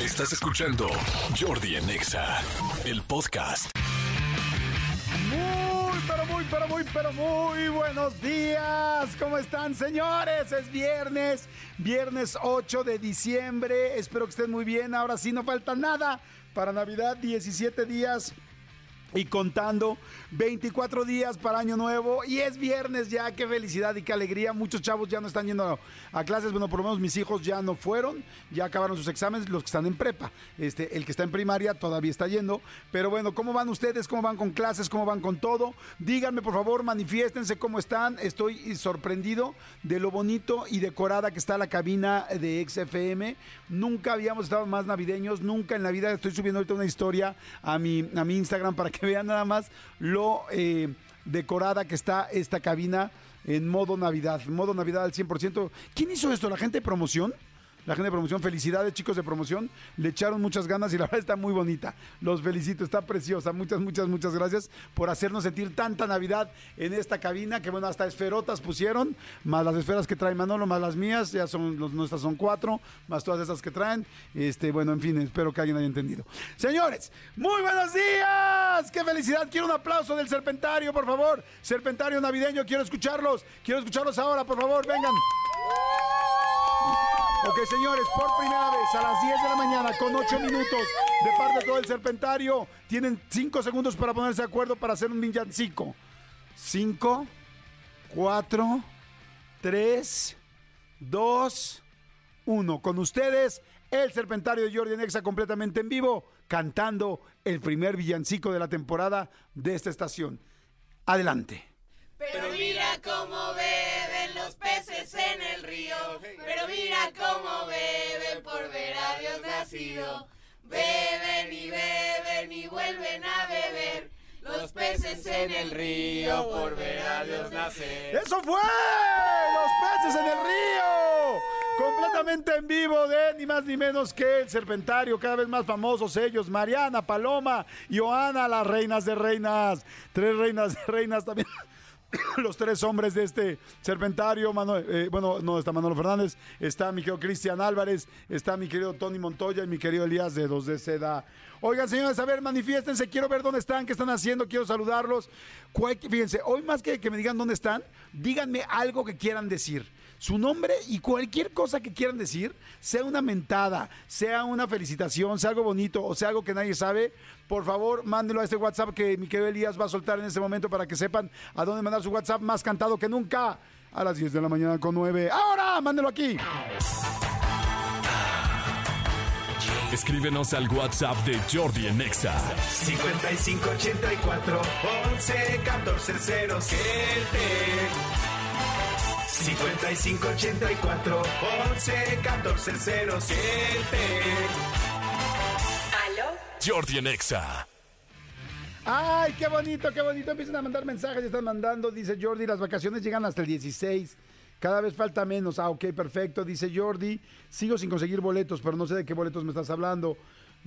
Estás escuchando Jordi en Exa, el podcast. Muy, pero muy, pero muy, pero muy buenos días. ¿Cómo están, señores? Es viernes, viernes 8 de diciembre. Espero que estén muy bien. Ahora sí, no falta nada para Navidad, 17 días y contando 24 días para Año Nuevo y es viernes ya, qué felicidad y qué alegría. Muchos chavos ya no están yendo a, clases, bueno, por lo menos mis hijos ya no fueron, ya acabaron sus exámenes, los que están en prepa. Este, el que está en primaria todavía está yendo, pero bueno, ¿cómo van ustedes? ¿Cómo van con clases? ¿Cómo van con todo? Díganme, por favor, manifiéstense cómo están. Estoy sorprendido de lo bonito y decorada que está la cabina de XFM. Nunca habíamos estado más navideños, nunca en la vida estoy subiendo ahorita una historia a mi, a mi Instagram para que vean nada más lo eh, decorada que está esta cabina en modo Navidad, modo Navidad al 100%. ¿Quién hizo esto? ¿La gente de promoción? La gente de promoción. Felicidades, chicos de promoción. Le echaron muchas ganas y la verdad está muy bonita. Los felicito, está preciosa. Muchas, muchas, muchas gracias por hacernos sentir tanta Navidad en esta cabina. Que bueno, hasta esferotas pusieron, más las esferas que trae Manolo, más las mías. Ya son, los, nuestras son cuatro, más todas esas que traen. Este, bueno, en fin, espero que alguien haya entendido. Señores, muy buenos días. Qué felicidad. Quiero un aplauso del Serpentario, por favor. Serpentario navideño, quiero escucharlos. Quiero escucharlos ahora, por favor, vengan. Ok, señores, por primera vez a las 10 de la mañana con 8 minutos de parte de todo el serpentario, tienen 5 segundos para ponerse de acuerdo para hacer un villancico. 5, 4, 3, 2, 1. Con ustedes, el serpentario de Jordi Nexa completamente en vivo, cantando el primer villancico de la temporada de esta estación. Adelante. Pero mira cómo los peces en el río. Pero mira cómo beben por ver a Dios nacido. Beben y beben y vuelven a beber. Los peces en el río por ver a Dios nacer. ¡Eso fue! ¡Los peces en el río! Completamente en vivo de ni más ni menos que el Serpentario, cada vez más famosos ellos, Mariana, Paloma Joana, las reinas de reinas. Tres reinas de reinas también. los tres hombres de este serpentario. Eh, bueno, no está Manolo Fernández, está mi querido Cristian Álvarez, está mi querido Tony Montoya y mi querido Elías de Dos de Seda. Oigan, señores, a ver, manifiéstense, quiero ver dónde están, qué están haciendo, quiero saludarlos. Fíjense, hoy más que que me digan dónde están, díganme algo que quieran decir su nombre y cualquier cosa que quieran decir, sea una mentada, sea una felicitación, sea algo bonito o sea algo que nadie sabe, por favor, mándenlo a este WhatsApp que mi querido Elías va a soltar en este momento para que sepan a dónde mandar su WhatsApp más cantado que nunca. A las 10 de la mañana con 9. ¡Ahora! ¡Mándenlo aquí! Escríbenos al WhatsApp de Jordi en Nexa. 5584 11 14 5584 11 14 ¿Aló? Jordi en Exa. Ay, qué bonito, qué bonito. Empiezan a mandar mensajes, están mandando. Dice Jordi, las vacaciones llegan hasta el 16. Cada vez falta menos. Ah, ok, perfecto. Dice Jordi, sigo sin conseguir boletos, pero no sé de qué boletos me estás hablando.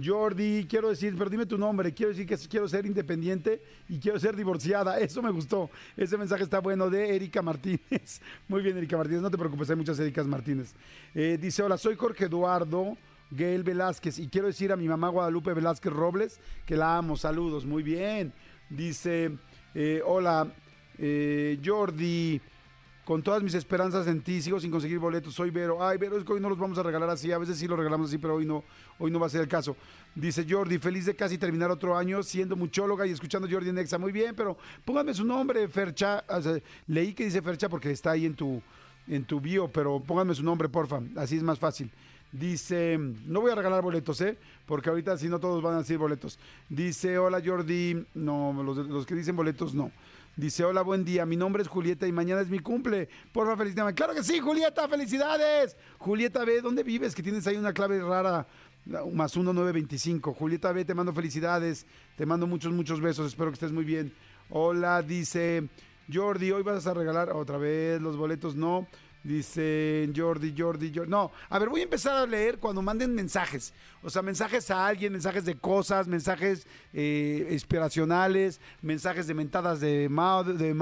Jordi, quiero decir, pero dime tu nombre, quiero decir que quiero ser independiente y quiero ser divorciada. Eso me gustó. Ese mensaje está bueno de Erika Martínez. Muy bien, Erika Martínez, no te preocupes, hay muchas Ericas Martínez. Eh, dice, hola, soy Jorge Eduardo. Gael Velázquez y quiero decir a mi mamá Guadalupe Velázquez Robles que la amo, saludos, muy bien. Dice, eh, hola, eh, Jordi, con todas mis esperanzas en ti, sigo sin conseguir boletos, soy Vero. Ay, Vero, es que hoy no los vamos a regalar así, a veces sí los regalamos así, pero hoy no, hoy no va a ser el caso. Dice Jordi, feliz de casi terminar otro año siendo muchóloga y escuchando Jordi Nexa. Muy bien, pero póngame su nombre, Fercha. leí que dice Fercha porque está ahí en tu, en tu bio, pero pónganme su nombre, porfa, así es más fácil. Dice, no voy a regalar boletos, ¿eh? Porque ahorita si no todos van a decir boletos. Dice, hola Jordi, no, los, los que dicen boletos no. Dice, hola, buen día, mi nombre es Julieta y mañana es mi cumple. Porfa, felicidades. Claro que sí, Julieta, felicidades. Julieta B, ¿dónde vives? Que tienes ahí una clave rara, más 1925. Julieta B, te mando felicidades, te mando muchos, muchos besos, espero que estés muy bien. Hola, dice Jordi, hoy vas a regalar otra vez los boletos, no. Dice Jordi, Jordi, Jordi. No, a ver, voy a empezar a leer cuando manden mensajes. O sea, mensajes a alguien, mensajes de cosas, mensajes eh, inspiracionales, mensajes de mentadas de, Mauder, de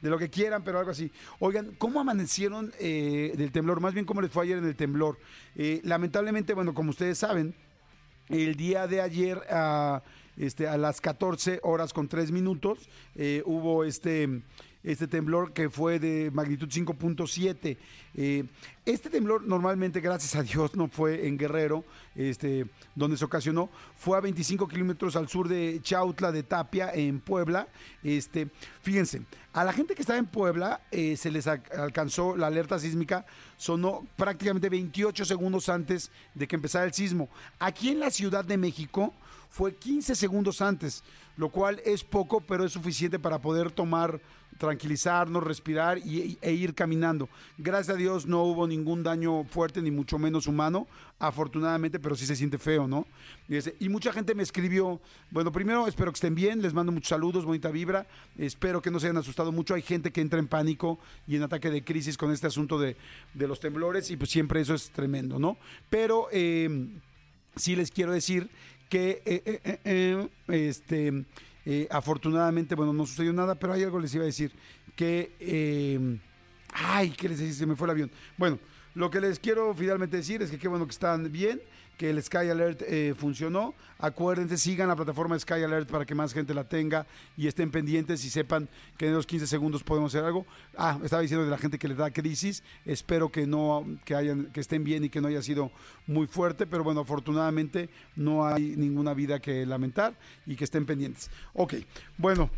de lo que quieran, pero algo así. Oigan, ¿cómo amanecieron eh, del temblor? Más bien, ¿cómo les fue ayer en el temblor? Eh, lamentablemente, bueno, como ustedes saben, el día de ayer a, este, a las 14 horas con 3 minutos eh, hubo este, este temblor que fue de magnitud 5.7. Eh, este temblor normalmente, gracias a Dios, no fue en Guerrero, este, donde se ocasionó, fue a 25 kilómetros al sur de Chautla de Tapia, en Puebla. Este, fíjense, a la gente que estaba en Puebla eh, se les alcanzó la alerta sísmica, sonó prácticamente 28 segundos antes de que empezara el sismo. Aquí en la Ciudad de México fue 15 segundos antes, lo cual es poco, pero es suficiente para poder tomar, tranquilizarnos, respirar y- e ir caminando. Gracias a Dios no hubo ningún daño fuerte, ni mucho menos humano, afortunadamente, pero sí se siente feo, ¿no? Y, mucha gente me escribió, bueno, primero espero que estén bien, les mando muchos saludos, bonita vibra, espero que no se hayan asustado mucho, hay gente que entra en pánico y en ataque de crisis con este asunto de, de los temblores y pues siempre eso es tremendo, ¿no? Pero... eh, sí les quiero decir que eh, eh, este eh, afortunadamente bueno no sucedió nada pero hay algo les iba a decir que eh, ay qué les decía se me fue el avión. Bueno lo que les quiero finalmente decir es que qué bueno que están bien que el Sky Alert eh, funcionó. Acuérdense, sigan la plataforma Sky Alert para que más gente la tenga y estén pendientes y sepan que en los 15 segundos podemos hacer algo. Ah, estaba diciendo de la gente que le da crisis. Espero que no, que hayan, que estén bien y que no haya sido muy fuerte, pero bueno, afortunadamente no hay ninguna vida que lamentar y que estén pendientes. Ok, bueno.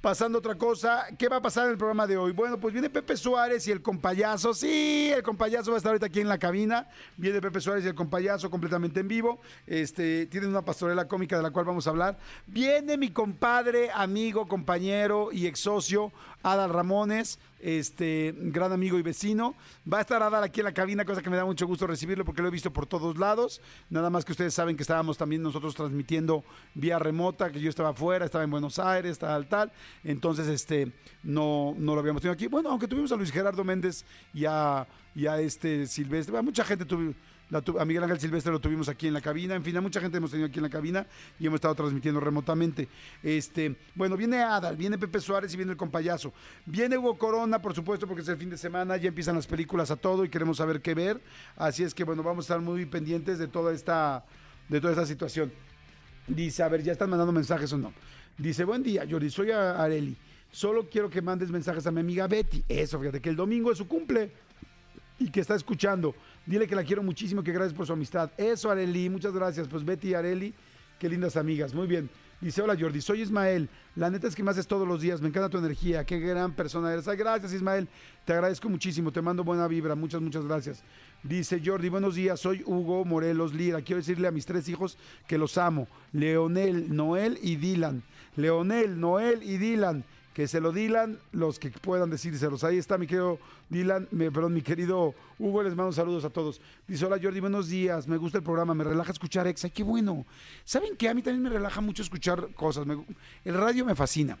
Pasando otra cosa, ¿qué va a pasar en el programa de hoy? Bueno, pues viene Pepe Suárez y el compayazo. Sí, el compayazo va a estar ahorita aquí en la cabina. Viene Pepe Suárez y el compayazo completamente en vivo. Este, tienen una pastorela cómica de la cual vamos a hablar. Viene mi compadre, amigo, compañero y ex socio, Adal Ramones, este, gran amigo y vecino. Va a estar Adal aquí en la cabina, cosa que me da mucho gusto recibirlo porque lo he visto por todos lados. Nada más que ustedes saben que estábamos también nosotros transmitiendo vía remota, que yo estaba afuera, estaba en Buenos Aires, tal, tal. Entonces, este, no, no lo habíamos tenido aquí. Bueno, aunque tuvimos a Luis Gerardo Méndez y a, a este Silvestre, bueno, mucha gente tuvo. la a Miguel Ángel Silvestre lo tuvimos aquí en la cabina, en fin, a mucha gente hemos tenido aquí en la cabina y hemos estado transmitiendo remotamente. Este, bueno, viene Adal, viene Pepe Suárez y viene el compayazo. Viene Hugo Corona, por supuesto, porque es el fin de semana, ya empiezan las películas a todo y queremos saber qué ver. Así es que bueno, vamos a estar muy pendientes de toda esta, de toda esta situación. Dice, a ver, ya están mandando mensajes o no. Dice, buen día, Jordi, soy Areli. Solo quiero que mandes mensajes a mi amiga Betty. Eso, fíjate, que el domingo es su cumple y que está escuchando. Dile que la quiero muchísimo, que gracias por su amistad. Eso, Areli, muchas gracias. Pues Betty y Areli, qué lindas amigas. Muy bien. Dice, hola Jordi, soy Ismael. La neta es que me haces todos los días, me encanta tu energía, qué gran persona eres. Gracias Ismael, te agradezco muchísimo, te mando buena vibra, muchas, muchas gracias. Dice Jordi, buenos días, soy Hugo Morelos Lira. Quiero decirle a mis tres hijos que los amo. Leonel, Noel y Dylan. Leonel, Noel y Dylan. Que se lo dilan los que puedan decírselos. Ahí está mi querido Dylan, perdón, mi querido Hugo, les mando saludos a todos. Dice, hola Jordi, buenos días, me gusta el programa, me relaja escuchar Exa, qué bueno. ¿Saben qué? A mí también me relaja mucho escuchar cosas. el radio me fascina.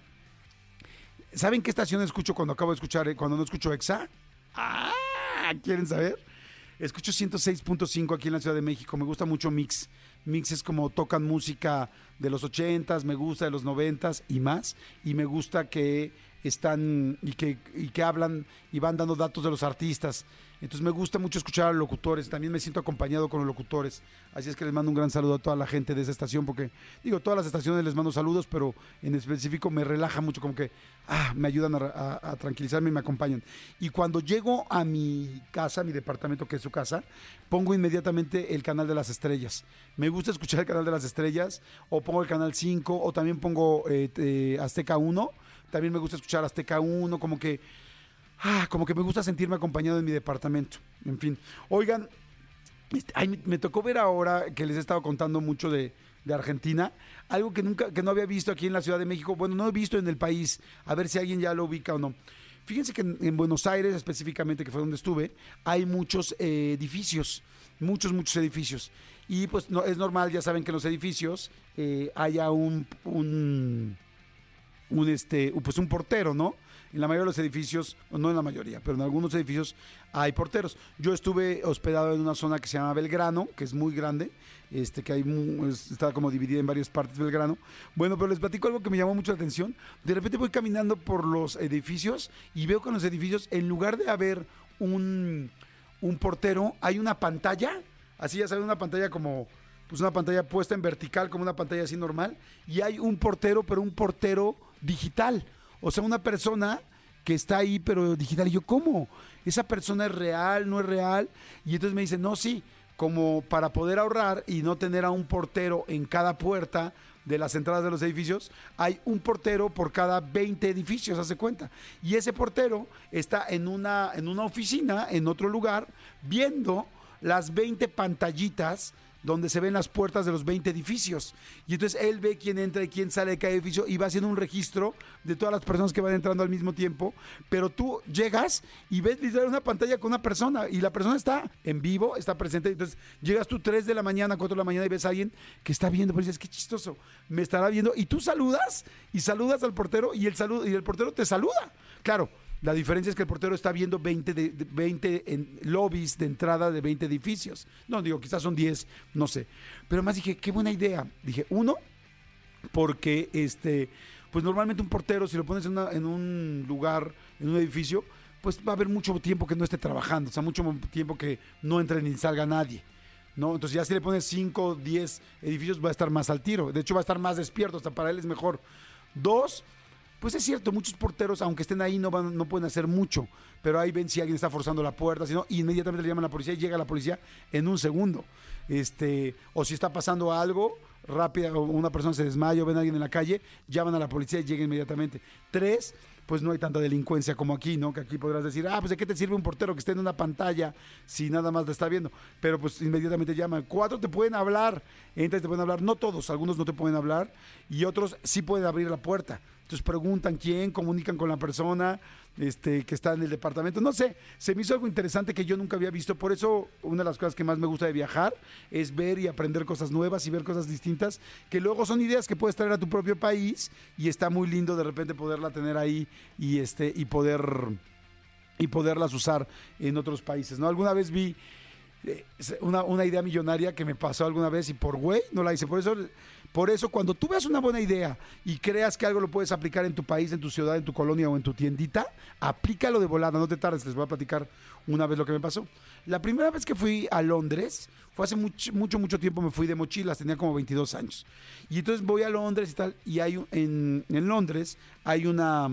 ¿Saben qué estación escucho cuando acabo de escuchar, eh, cuando no escucho Exa? Ah, ¿quieren saber? Escucho 106.5 aquí en la Ciudad de México. Me gusta mucho Mix. Mix es como tocan música de los 80s, me gusta de los 90s y más. Y me gusta que están y que, y que hablan y van dando datos de los artistas. Entonces me gusta mucho escuchar a los locutores. También me siento acompañado con los locutores. Así es que les mando un gran saludo a toda la gente de esa estación porque, digo, todas las estaciones les mando saludos, pero en específico me relaja mucho, como que ah, me ayudan a, a- a tranquilizarme y me acompañan. Y cuando llego a mi casa, a mi departamento, que es su casa, pongo inmediatamente el canal de las estrellas. Me gusta escuchar el canal de las estrellas, o pongo el canal 5, o también pongo eh, eh, Azteca 1. También me gusta escuchar Azteca 1, como que, ah, como que me gusta sentirme acompañado en mi departamento. En fin, oigan, este, ay, me, tocó ver ahora que les he estado contando mucho de, de Argentina, algo que nunca, que no había visto aquí en la Ciudad de México, bueno, no he visto en el país, a ver si alguien ya lo ubica o no. Fíjense que en, en Buenos Aires específicamente, que fue donde estuve, hay muchos eh, edificios, muchos, muchos edificios. Y pues no, es normal, ya saben que en los edificios eh, haya un, un, este, pues un portero, ¿no? En la mayoría de los edificios, no en la mayoría, pero en algunos edificios hay porteros. Yo estuve hospedado en una zona que se llama Belgrano, que es muy grande, este, que hay está como dividida en varias partes Belgrano. Bueno, pero les platico algo que me llamó mucho la atención. De repente voy caminando por los edificios y veo que en los edificios, en lugar de haber un, un portero, hay una pantalla, así ya saben, una pantalla como, pues una pantalla puesta en vertical, como una pantalla así normal, y hay un portero, pero un portero digital. O sea, una persona que está ahí, pero digital. Y yo, ¿cómo? ¿Esa persona es real, no es real? Y entonces me dicen, no, sí, como para poder ahorrar y no tener a un portero en cada puerta de las entradas de los edificios, hay un portero por cada 20 edificios, hace cuenta. Y ese portero está en una, en una oficina, en otro lugar, viendo las 20 pantallitas donde se ven las puertas de los 20 edificios. Y entonces él ve quién entra y quién sale de cada edificio y va haciendo un registro de todas las personas que van entrando al mismo tiempo. Pero tú llegas y ves literal una pantalla con una persona y la persona está en vivo, está presente. Entonces llegas tú 3 de la mañana, 4 de la mañana y ves a alguien que está viendo, pero dices, qué chistoso, me estará viendo. Y tú saludas y saludas al portero y el, saludo, y el portero te saluda. Claro, la diferencia es que el portero está viendo 20, de, de- 20 en lobbies de entrada de 20 edificios. No, digo, quizás son 10, no sé. Pero más dije, qué buena idea. Dije, uno, porque este, pues normalmente un portero, si lo pones en, un lugar, en un edificio, pues va a haber mucho tiempo que no esté trabajando, o sea, mucho tiempo que no entre ni salga nadie. ¿no? Entonces ya si le pones 5 o 10 edificios va a estar más al tiro. De hecho va a estar más despierto, hasta para él es mejor. Dos, pues es cierto, muchos porteros, aunque estén ahí, no, van, no pueden hacer mucho. Pero ahí ven si alguien está forzando la puerta, si no, inmediatamente le llaman a la policía y llega la policía en un segundo. Este, o si está pasando algo, rápida, una persona se desmaya o ven a alguien en la calle, llaman a la policía y llega inmediatamente. Tres, pues no hay tanta delincuencia como aquí, ¿no? Que aquí podrás decir, ah, pues de qué te sirve un portero que esté en una pantalla si nada más te está viendo. Pero pues inmediatamente llaman. Cuatro te pueden hablar, y te pueden hablar. No todos, algunos no te pueden hablar y otros sí pueden abrir la puerta. Entonces preguntan quién, comunican con la persona este, que está en el departamento. No sé, se me hizo algo interesante que yo nunca había visto. Por eso una de las cosas que más me gusta de viajar es ver y aprender cosas nuevas y ver cosas distintas, que luego son ideas que puedes traer a tu propio país y está muy lindo de repente poderla tener ahí y, este, y, poder, y poderlas usar en otros países. ¿no? Alguna vez vi eh, una, una idea millonaria que me pasó alguna vez y por güey no la hice. Por eso, por eso, cuando tú veas una buena idea y creas que algo lo puedes aplicar en tu país, en tu ciudad, en tu colonia o en tu tiendita, aplícalo de volada, no te tardes. Les voy a platicar una vez lo que me pasó. La primera vez que fui a Londres, fue hace mucho, mucho, mucho tiempo, me fui de mochilas, tenía como 22 años. Y entonces voy a Londres y tal, y hay en, en Londres hay una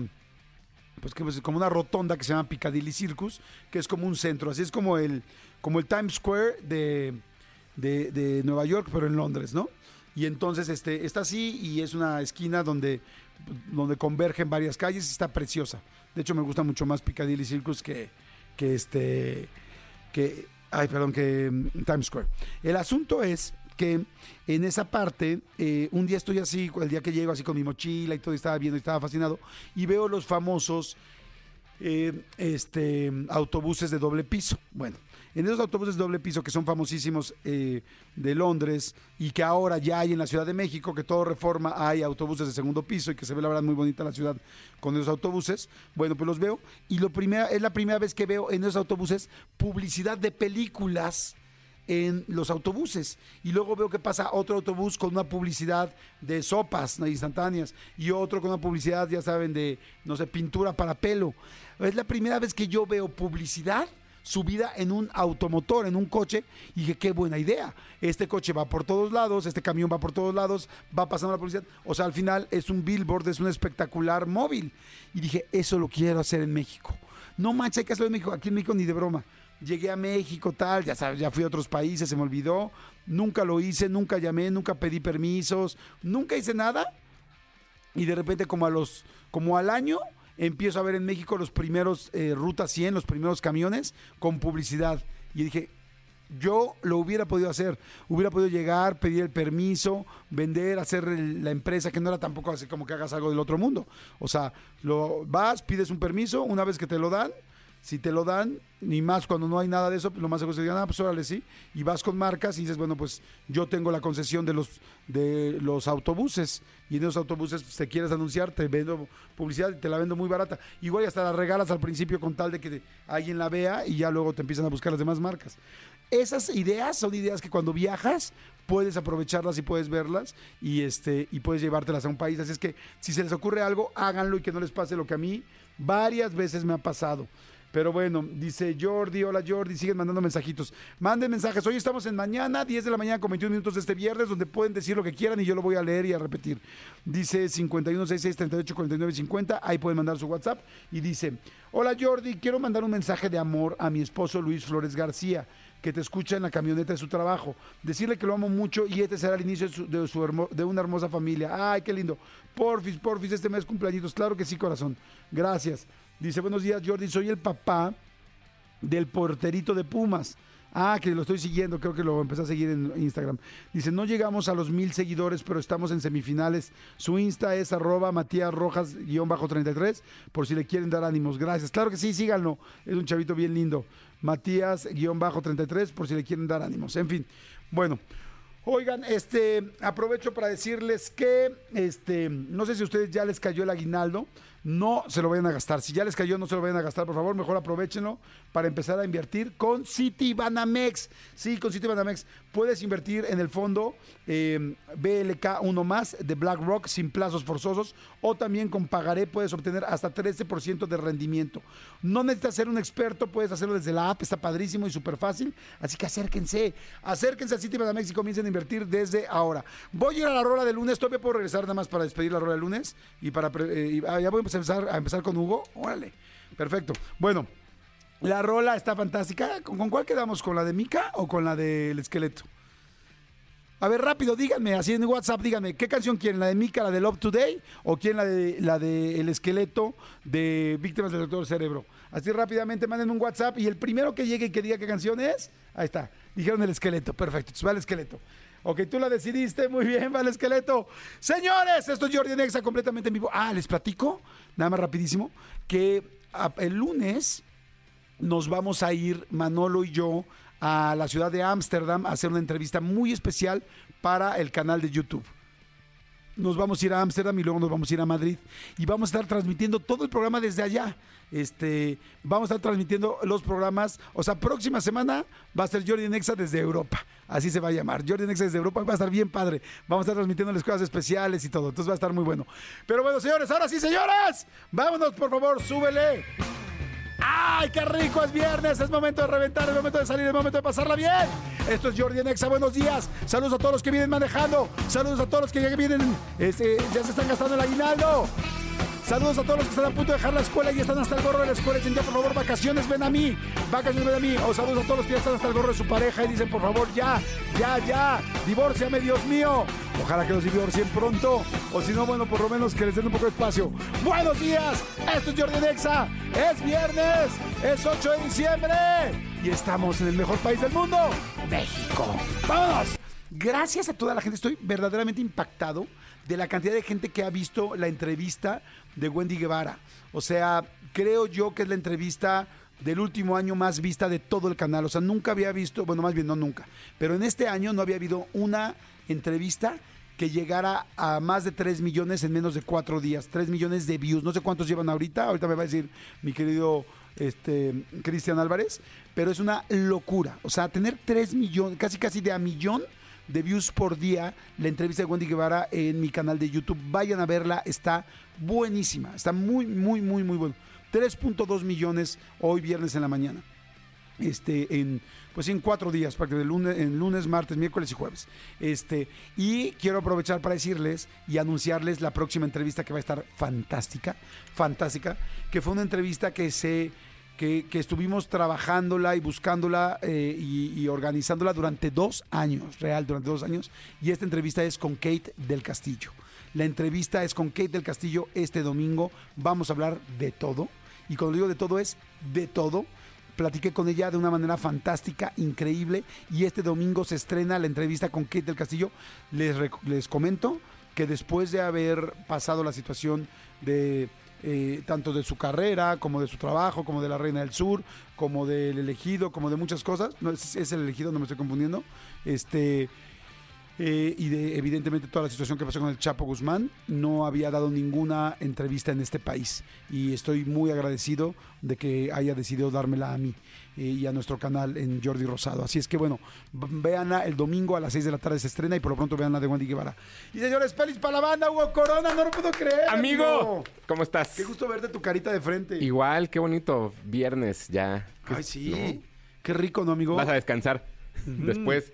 pues que es como una rotonda que se llama Piccadilly Circus, que es como un centro, así es como el, como el Times Square de, de, de Nueva York, pero en Londres, ¿no? Y entonces este, está así y es una esquina donde, donde convergen varias calles y está preciosa. De hecho, me gusta mucho más Piccadilly Circus que, que este, que, ay, perdón, que mm, Times Square. El asunto es que en esa parte, eh, un día estoy así, el día que llego así con mi mochila y todo, y estaba viendo y estaba fascinado, y veo los famosos eh, este, autobuses de doble piso. Bueno, en esos autobuses doble piso que son famosísimos eh, de Londres y que ahora ya hay en la Ciudad de México, que todo reforma, hay autobuses de segundo piso y que se ve la verdad muy bonita la ciudad con esos autobuses. Bueno, pues los veo y lo primera, es la primera vez que veo en esos autobuses publicidad de películas en los autobuses. Y luego veo que pasa otro autobús con una publicidad de sopas instantáneas y otro con una publicidad, ya saben, de, no sé, pintura para pelo. Es la primera vez que yo veo publicidad subida en un automotor, en un coche, y dije, qué buena idea. Este coche va por todos lados, este camión va por todos lados, va pasando la publicidad. O sea, al final es un billboard, es un espectacular móvil. Y dije, eso lo quiero hacer en México. No manches, hay que hacerlo en México. Aquí en México ni de broma. Llegué a México, tal, ya sabes, ya fui a otros países, se me olvidó. Nunca lo hice, nunca llamé, nunca pedí permisos, nunca hice nada. Y de repente, como a los, como al año, empiezo a ver en México los primeros eh, Ruta 100, los primeros camiones con publicidad. Y dije, yo lo hubiera podido hacer. Hubiera podido llegar, pedir el permiso, vender, hacer la empresa, que no era tampoco así como que hagas algo del otro mundo. O sea, lo vas, pides un permiso, una vez que te lo dan, Si te lo dan, ni más cuando no hay nada de eso, lo más seguro es que digan, ah, pues órale, sí. Y vas con marcas y dices, bueno, pues yo tengo la concesión de los, de los autobuses. Y en esos autobuses, si te quieres anunciar, te vendo publicidad y te la vendo muy barata. Igual hasta la regalas al principio con tal de que alguien la vea y ya luego te empiezan a buscar las demás marcas. Esas ideas son ideas que cuando viajas puedes aprovecharlas y puedes verlas y este y puedes llevártelas a un país. Así es que si se les ocurre algo, háganlo y que no les pase lo que a mí varias veces me ha pasado. Pero bueno, dice Jordi, hola Jordi, siguen mandando mensajitos. Manden mensajes. Hoy estamos en mañana, 10 de la mañana con 21 minutos de este viernes, donde pueden decir lo que quieran y yo lo voy a leer y a repetir. Dice 5166384950, ahí pueden mandar su WhatsApp y dice, hola Jordi, quiero mandar un mensaje de amor a mi esposo Luis Flores García que te escucha en la camioneta de su trabajo. Decirle que lo amo mucho y este será el inicio de, su, de, su de una hermosa familia. Ay, qué lindo. Porfis, porfis, este mes cumpleañitos. Claro que sí, corazón. Gracias. Dice, buenos días, Jordi. Soy el papá del porterito de Pumas. Ah, que lo estoy siguiendo, creo que lo empecé a seguir en Instagram. Dice, no llegamos a los mil seguidores, pero estamos en semifinales. Su Insta es arroba Matías Rojas-33, por si le quieren dar ánimos. Gracias. Claro que sí, síganlo. Es un chavito bien lindo. Matías-33, por si le quieren dar ánimos. En fin, bueno. Oigan, este, aprovecho para decirles que, este, no sé si a ustedes ya les cayó el aguinaldo no se lo vayan a gastar. Si ya les cayó, no se lo vayan a gastar, por favor, mejor aprovechenlo para empezar a invertir con Citibanamex. Sí, con Citibanamex puedes invertir en el fondo eh, BLK 1 más de BlackRock sin plazos forzosos o también con pagaré puedes obtener hasta 13% de rendimiento. No necesitas ser un experto, puedes hacerlo desde la app, está padrísimo y súper fácil. Así que acérquense, acérquense a Citibanamex y comiencen a invertir desde ahora. Voy a ir a la rola del lunes, todavía puedo regresar nada más para despedir la rola del lunes y para... Eh, ya voy a empezar, a empezar con Hugo. Órale, perfecto. Bueno. La rola está fantástica. ¿Con, cuál quedamos? ¿Con la de Mika o con la del esqueleto? A ver, rápido, díganme, así en WhatsApp, díganme, ¿qué canción quieren? ¿La de Mika, la de Love Today? ¿O quieren la de la de El esqueleto de Víctimas del Doctor Cerebro? Así rápidamente, manden un WhatsApp y el primero que llegue y que diga qué canción es, ahí está. Dijeron el esqueleto, perfecto. Entonces va el esqueleto. Ok, tú la decidiste, muy bien, va el esqueleto. Señores, esto es Jordi Nexa completamente en vivo. Ah, les platico, nada más rapidísimo, que el lunes nos vamos a ir, Manolo y yo, a la ciudad de Ámsterdam a hacer una entrevista muy especial para el canal de YouTube. Nos vamos a ir a Ámsterdam y luego nos vamos a ir a Madrid y vamos a estar transmitiendo todo el programa desde allá. Este, vamos a estar transmitiendo los programas, o sea, próxima semana va a ser Jordi Nexa desde Europa. Así se va a llamar. Jordi Nexa desde Europa va a estar bien padre. Vamos a estar transmitiendo cosas especiales y todo. Entonces va a estar muy bueno. Pero bueno, señores, ahora sí, señoras, vámonos, por favor, súbele. ¡Ay, qué rico! Es viernes, es momento de reventar, es momento de salir, es momento de pasarla bien. Esto es Jordi Nexa, buenos días. Saludos a todos los que vienen manejando. Saludos a todos los que ya vienen, este, ya se están gastando el aguinaldo. Saludos a todos los que están a punto de dejar la escuela y están hasta el gorro de la escuela. Dicen ya, por favor, vacaciones, ven a mí. Vacaciones, ven a mí. O saludos a todos los que ya están hasta el gorro de su pareja y dicen, por favor, ya, ya, ya. Divórciame, Dios mío. Ojalá que los divorcien pronto. O si no, bueno, por lo menos que les den un poco de espacio. Buenos días. Esto es Jordi Nexa. Es viernes. Es 8 de diciembre. Y estamos en el mejor país del mundo, México. ¡Vámonos! Gracias a toda la gente. Estoy verdaderamente impactado de la cantidad de gente que ha visto la entrevista de Wendy Guevara. O sea, creo yo que es la entrevista del último año más vista de todo el canal. O sea, nunca había visto, bueno, más bien no nunca, pero en este año no había habido una entrevista que llegara a más de 3 millones en menos de 4 días. 3 millones de views. No sé cuántos llevan ahorita. Ahorita me va a decir mi querido este, Cristian Álvarez. Pero es una locura. O sea, tener 3 millones, casi casi de a millón de views por día la entrevista de Wendy Guevara en mi canal de YouTube. Vayan a verla, está buenísima, está muy, muy, muy, muy bueno. 3.2 millones hoy viernes en la mañana. Este, en, pues en cuatro días, que de lunes, en lunes, martes, miércoles y jueves. Este, y quiero aprovechar para decirles y anunciarles la próxima entrevista que va a estar fantástica, fantástica, que fue una entrevista que se que, estuvimos trabajándola y buscándola eh, y, organizándola durante dos años, real, durante dos años. Y esta entrevista es con Kate del Castillo. La entrevista es con Kate del Castillo este domingo. Vamos a hablar de todo. Y cuando digo de todo es de todo. Platiqué con ella de una manera fantástica, increíble. Y este domingo se estrena la entrevista con Kate del Castillo. Les, les comento que después de haber pasado la situación de eh, tanto de su carrera, como de su trabajo, como de la Reina del Sur, como del elegido, como de muchas cosas. No, es, es el elegido, no me estoy confundiendo. Este. Eh, y de evidentemente toda la situación que pasó con el Chapo Guzmán, no había dado ninguna entrevista en este país. Y estoy muy agradecido de que haya decidido dármela a mí eh, y a nuestro canal en Jordi Rosado. Así es que bueno, v- véanla el domingo a las 6 de la tarde se estrena y por lo pronto vean la de Wendy Guevara. Y señores, pelis para la banda, Hugo Corona, no lo puedo creer. Amigo, ¿cómo estás? Qué gusto verte tu carita de frente. Igual, qué bonito. Viernes ya. Ay, sí. ¿No? Qué rico, ¿no, amigo? Vas a descansar después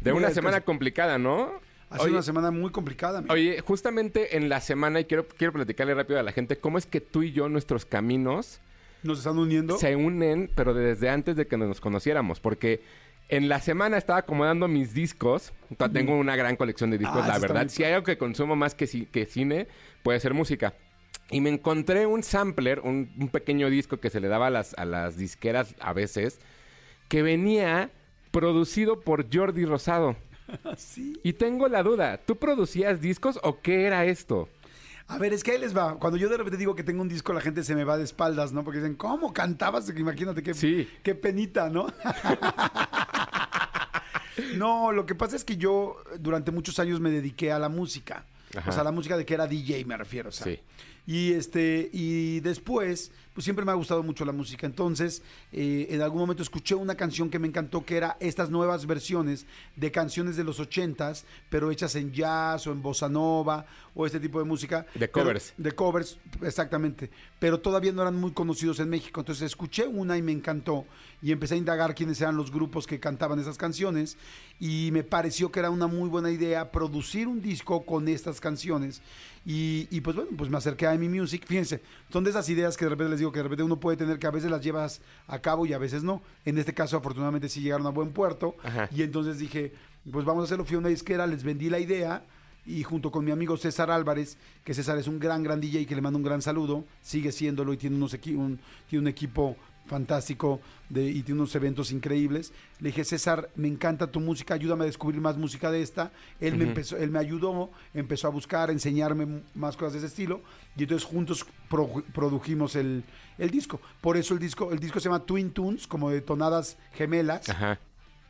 de una semana complicada, ¿no? Ha sido Oye, una semana muy complicada, amigo. Oye, justamente en la semana, y quiero, quiero platicarle rápido a la gente, cómo es que tú y yo, nuestros caminos, Nos están uniendo. se unen, pero desde antes de que nos conociéramos. Porque en la semana estaba acomodando mis discos. Tengo una gran colección de discos, Ah, la verdad. Si hay algo que consumo más que, que cine, puede ser música. Y me encontré un sampler, un, un pequeño disco que se le daba a las, a las disqueras a veces, que venía producido por Jordi Rosado. Sí. Y tengo la duda, ¿tú producías discos o qué era esto? A ver, es que ahí les va. Cuando yo de repente digo que tengo un disco, la gente se me va de espaldas, ¿no? Porque dicen, ¿cómo cantabas? Imagínate qué, Sí. qué penita, ¿no? no, lo que pasa es que yo durante muchos años me dediqué a la música. Ajá. O sea, a la música de que era DJ, me refiero. O sea. Sí. Y este, y después, pues siempre me ha gustado mucho la música. Entonces, eh, en algún momento escuché una canción que me encantó, que era estas nuevas versiones de canciones de los ochentas, pero hechas en jazz o en bossa nova o este tipo de música. De Pero- covers. de covers, exactamente. Pero todavía no eran muy conocidos en México. Entonces escuché una y me encantó. Y empecé a indagar quiénes eran los grupos que cantaban esas canciones. Y me pareció que era una muy buena idea producir un disco con estas canciones. Y, y, pues bueno, pues me acerqué a mi Music. Fíjense, son de esas ideas que de repente les digo que de repente uno puede tener que a veces las llevas a cabo y a veces no. En este caso, afortunadamente, sí llegaron a buen puerto. Ajá. Y entonces dije, pues vamos a hacerlo. Fui a una disquera, les vendí la idea y junto con mi amigo César Álvarez, que César es un gran, gran DJ que le mando un gran saludo, sigue siéndolo y tiene, unos equi- un, tiene un equipo fantástico de, y tiene unos eventos increíbles. Le dije, César, me encanta tu música, ayúdame a descubrir más música de esta. Él, me, empezó, él me ayudó, empezó a buscar, a enseñarme más cosas de ese estilo y entonces juntos pro- produjimos el, el disco. Por eso el disco, el disco se llama Twin Tunes, como de tonadas gemelas Ajá.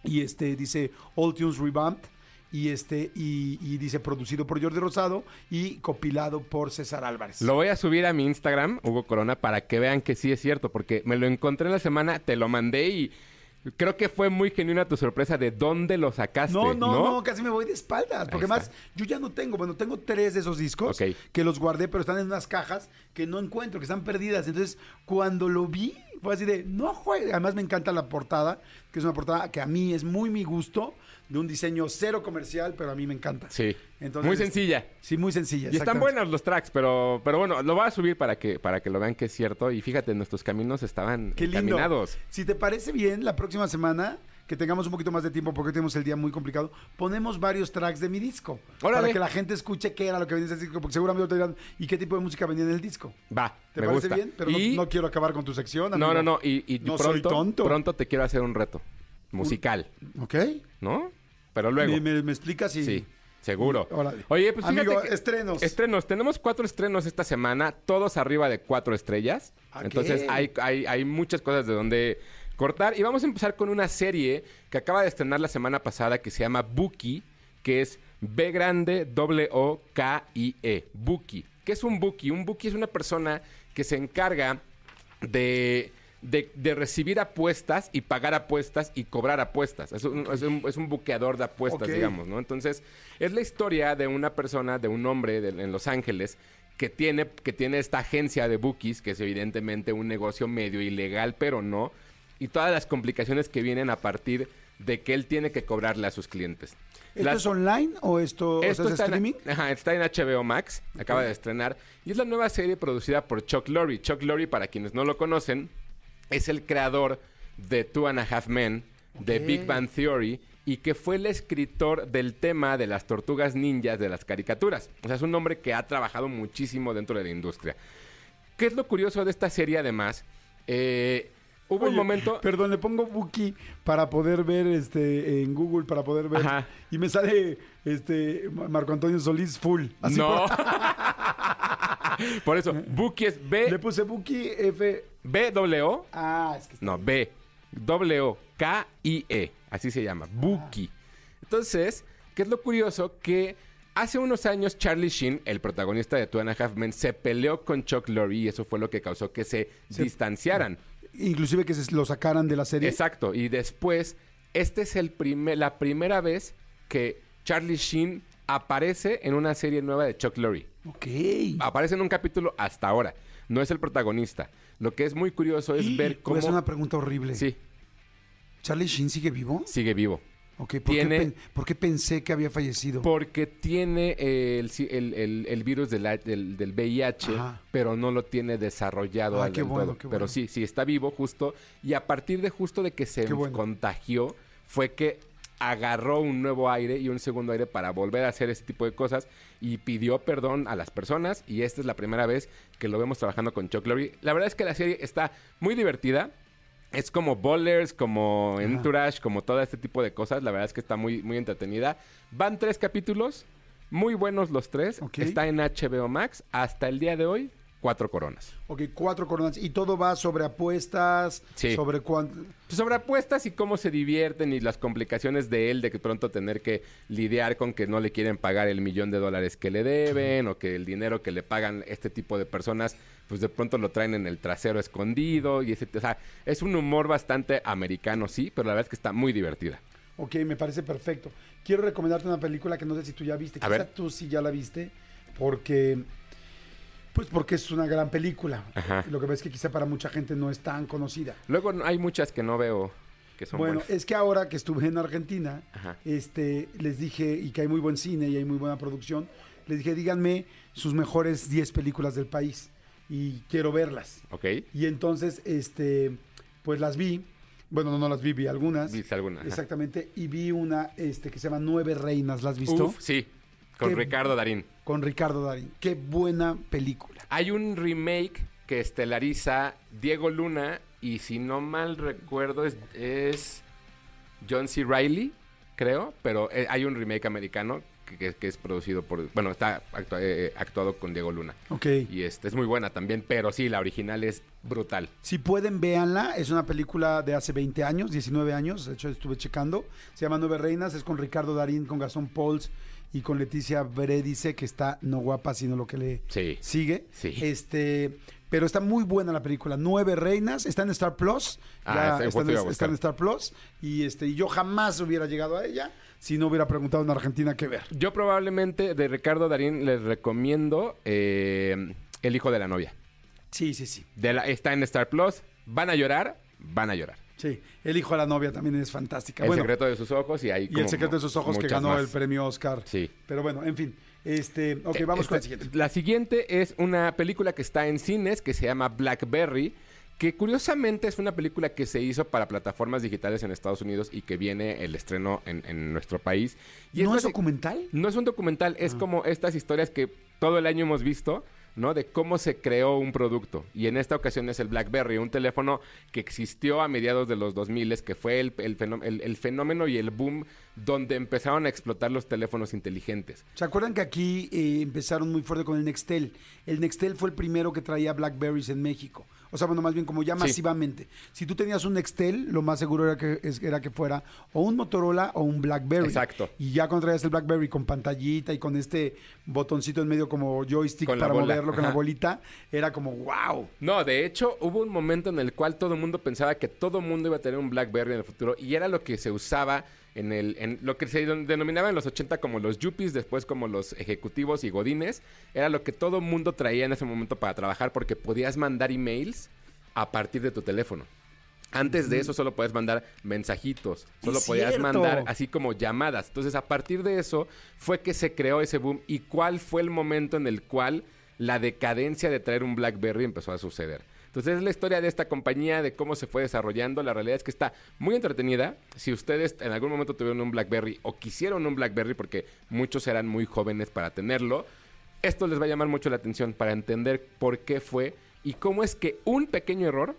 y este dice All Tunes Revamped y este y, y dice producido por Jordi Rosado y compilado por César Álvarez. Lo voy a subir a mi Instagram, Hugo Corona, para que vean que sí es cierto, porque me lo encontré en la semana, te lo mandé y creo que fue muy genuina tu sorpresa de dónde lo sacaste. no, No, no, no, casi me voy de espaldas. Porque más, yo ya no tengo, bueno, tengo tres de esos discos que los guardé, pero están en unas cajas que no encuentro, que están perdidas. Entonces, cuando lo vi, fue así de, no juegue. Además, me encanta la portada, que es una portada que a mí es muy mi gusto, de un diseño cero comercial, pero a mí me encanta. Sí. Entonces, muy sencilla. Sí, muy sencilla. Y están buenos los tracks, pero, pero bueno, lo voy a subir para que, para que lo vean que es cierto. Y fíjate, nuestros caminos estaban Qué lindo. encaminados. Si te parece bien, la próxima semana, que tengamos un poquito más de tiempo porque tenemos el día muy complicado, ponemos varios tracks de mi disco. Órale. Para que la gente escuche qué era lo que venía en ese disco, porque seguramente te dirán, ¿y qué tipo de música venía en el disco? Va, ¿Te me parece gusta. bien? Pero no- y... no, quiero acabar con tu sección. no, amigo. no, no, Y, y No soy pronto, tonto. pronto te quiero hacer un reto musical, ¿Ok? ¿no? Pero luego. ¿Me, me, me explicas? Y... Sí, seguro. Órale. Oye, pues fíjate Amigo, que- estrenos. Estrenos. Tenemos cuatro estrenos esta semana, todos arriba de cuatro estrellas. Ok. Entonces hay, hay, hay muchas cosas de donde cortar. Y vamos a empezar con una serie que acaba de estrenar la semana pasada que se llama Buki, que es B grande W O K I E. Buki. ¿Qué es un Buki? Un Buki es una persona que se encarga de, de, de recibir apuestas y pagar apuestas y cobrar apuestas. Es un, es un- es un buqueador de apuestas, digamos, ¿no? Entonces, es la historia de una persona, de un hombre de- en Los Ángeles que tiene, que tiene esta agencia de bookies, que es evidentemente un negocio medio ilegal, pero no, y todas las complicaciones que vienen a partir de que él tiene que cobrarle a sus clientes. ¿Esto Las- es online o esto, o sea, esto es está, streaming? En, ajá, está en HBO Max, acaba de estrenar. Y es la nueva serie producida por Chuck Lorre. Chuck Lorre, para quienes no lo conocen, es el creador de Two and a Half Men, de. Big Bang Theory, y que fue el escritor del tema de las tortugas ninjas de las caricaturas. O sea, es un hombre que ha trabajado muchísimo dentro de la industria. ¿Qué es lo curioso de esta serie, además? Eh, hubo un momento... Perdón, le pongo Buki para poder ver este en Google, para poder ver. Ajá. Y me sale este Marco Antonio Solís full. Así no. por- Por eso, Buki es Le B, puse Buki F. B W O, Ah, es que está- no, B, W K I E, así se llama, Buki. Entonces, ¿qué es lo curioso? Que hace unos años Charlie Sheen, el protagonista de Two and a Half Men, se peleó con Chuck Lorre y eso fue lo que causó que se, Se- distanciaran. Inclusive que se lo sacaran de la serie. Exacto, y después, este es el primer, la primera vez que Charlie Sheen aparece en una serie nueva de Chuck Lorre. Ok. Aparece en un capítulo hasta ahora. No es el protagonista. Lo que es muy curioso es ver cómo... hacer una pregunta horrible. Sí, ¿Charlie Sheen sigue vivo? sigue vivo. ¿Por, Tiene- qué, pen- por qué pensé que había fallecido? Porque tiene eh, el, el- el- el virus del, del- del VIH, Ajá. pero no lo tiene desarrollado Ah, al qué bueno, Pero sí, sí, está vivo justo. Y a partir de justo de que se bueno. contagió, fue que agarró un nuevo aire y un segundo aire para volver a hacer ese tipo de cosas y pidió perdón a las personas y esta es la primera vez que lo vemos trabajando con Chuck Lorre. La verdad es que la serie está muy divertida. Es como Bowlers, como Ajá. Entourage, como todo este tipo de cosas. La verdad es que está muy, muy entretenida. Van tres capítulos, muy buenos los tres. Está en HBO Max. Hasta el día de hoy, cuatro coronas. Ok, cuatro coronas. Y todo va sobre apuestas, Sí. sobre cuánto... Sobre apuestas y cómo se divierten y las complicaciones de él de que pronto tener que lidiar con que no le quieren pagar el millón de dólares que le deben o que el dinero que le pagan este tipo de personas pues de pronto lo traen en el trasero escondido y ese, o sea, es un humor bastante americano, sí, pero la verdad es que está muy divertida. Ok, me parece perfecto. Quiero recomendarte una película que no sé si tú ya viste. A Quizá ver. tú sí ya la viste, porque... Pues porque es una gran película. Ajá. Lo que ves es que quizá para mucha gente no es tan conocida. Luego hay muchas que no veo que son bueno, buenas. es que ahora que estuve en Argentina, Ajá. este, les dije, y que hay muy buen cine y hay muy buena producción, les dije, díganme sus mejores 10 películas del país y quiero verlas. ¿Ok? Y entonces, este, pues las vi. Bueno, no, no las vi, vi algunas. ¿Viste alguna? Ajá. Exactamente. Y vi una este, que se llama Nueve Reinas. ¿La has visto? Uf, sí, con Ricardo Darín. Con Ricardo Darín. Qué buena película. Hay un remake que estelariza Diego Luna y si no mal recuerdo es, es John C. Reilly, creo, pero eh, hay un remake americano que, que- que es producido por, bueno, está actua- eh, actuado con Diego Luna. Ok. Y este es muy buena también, pero sí, la original es brutal. Si pueden, véanla. Es una película de hace 20 años, 19 años. De hecho, estuve checando. Se llama Nueve Reinas. Es con Ricardo Darín, con Gastón Pauls y con Leticia Bredice, que está no guapa, sino lo que le Sí. sigue. Sí. Este, pero está muy buena la película. Nueve Reinas. Está en Star Plus. Ah, Ya ese está, en, está en buscar. Star Plus. Y este, yo jamás hubiera llegado a ella si no hubiera preguntado en Argentina qué ver. Yo probablemente de Ricardo Darín les recomiendo eh, El hijo de la novia. Sí, sí, sí. De la- está en Star Plus. Van a llorar, van a llorar. Sí. El hijo de la novia también es fantástica. El Bueno, secreto de sus ojos y hay y como el secreto de sus ojos que ganó más. el premio Oscar. Sí. Pero bueno, en fin. Este, ok, Eh, vamos con el esta- siguiente. La siguiente es una película que está en cines que se llama Blackberry, que curiosamente es una película que se hizo para plataformas digitales en Estados Unidos y que viene el estreno en, en nuestro país. Y ¿No es documental? No es un documental, es como estas historias que todo el año hemos visto, ¿no? De cómo se creó un producto. Y en esta ocasión es el BlackBerry, un teléfono que existió a mediados de los 2000, que fue el, el fenó- el- el fenómeno y el boom donde empezaron a explotar los teléfonos inteligentes. ¿Se acuerdan que aquí eh, empezaron muy fuerte con el Nextel? El Nextel fue el primero que traía Blackberries en México. O sea, bueno, más bien como ya Sí. masivamente. Si tú tenías un Nextel, lo más seguro era que, era que fuera o un Motorola o un Blackberry. Exacto. Y ya cuando traías el Blackberry con pantallita y con este botoncito en medio como joystick Con para moverlo con la bolita, era como wow. No, de hecho, hubo un momento en el cual todo el mundo pensaba que todo el mundo iba a tener un BlackBerry en el futuro y era lo que se usaba en el en lo que se denominaba en los 80 como los yuppies, después como los ejecutivos y godines, era lo que todo el mundo traía en ese momento para trabajar porque podías mandar emails a partir de tu teléfono. Antes de eso solo podías mandar mensajitos, solo podías mandar así como llamadas. Entonces, a partir de eso fue que se creó ese boom y cuál fue el momento en el cual la decadencia de traer un BlackBerry empezó a suceder. Entonces, es la historia de esta compañía, de cómo se fue desarrollando. La realidad es que está muy entretenida. Si ustedes en algún momento tuvieron un BlackBerry o quisieron un BlackBerry, porque muchos eran muy jóvenes para tenerlo, esto les va a llamar mucho la atención para entender por qué fue y cómo es que un pequeño error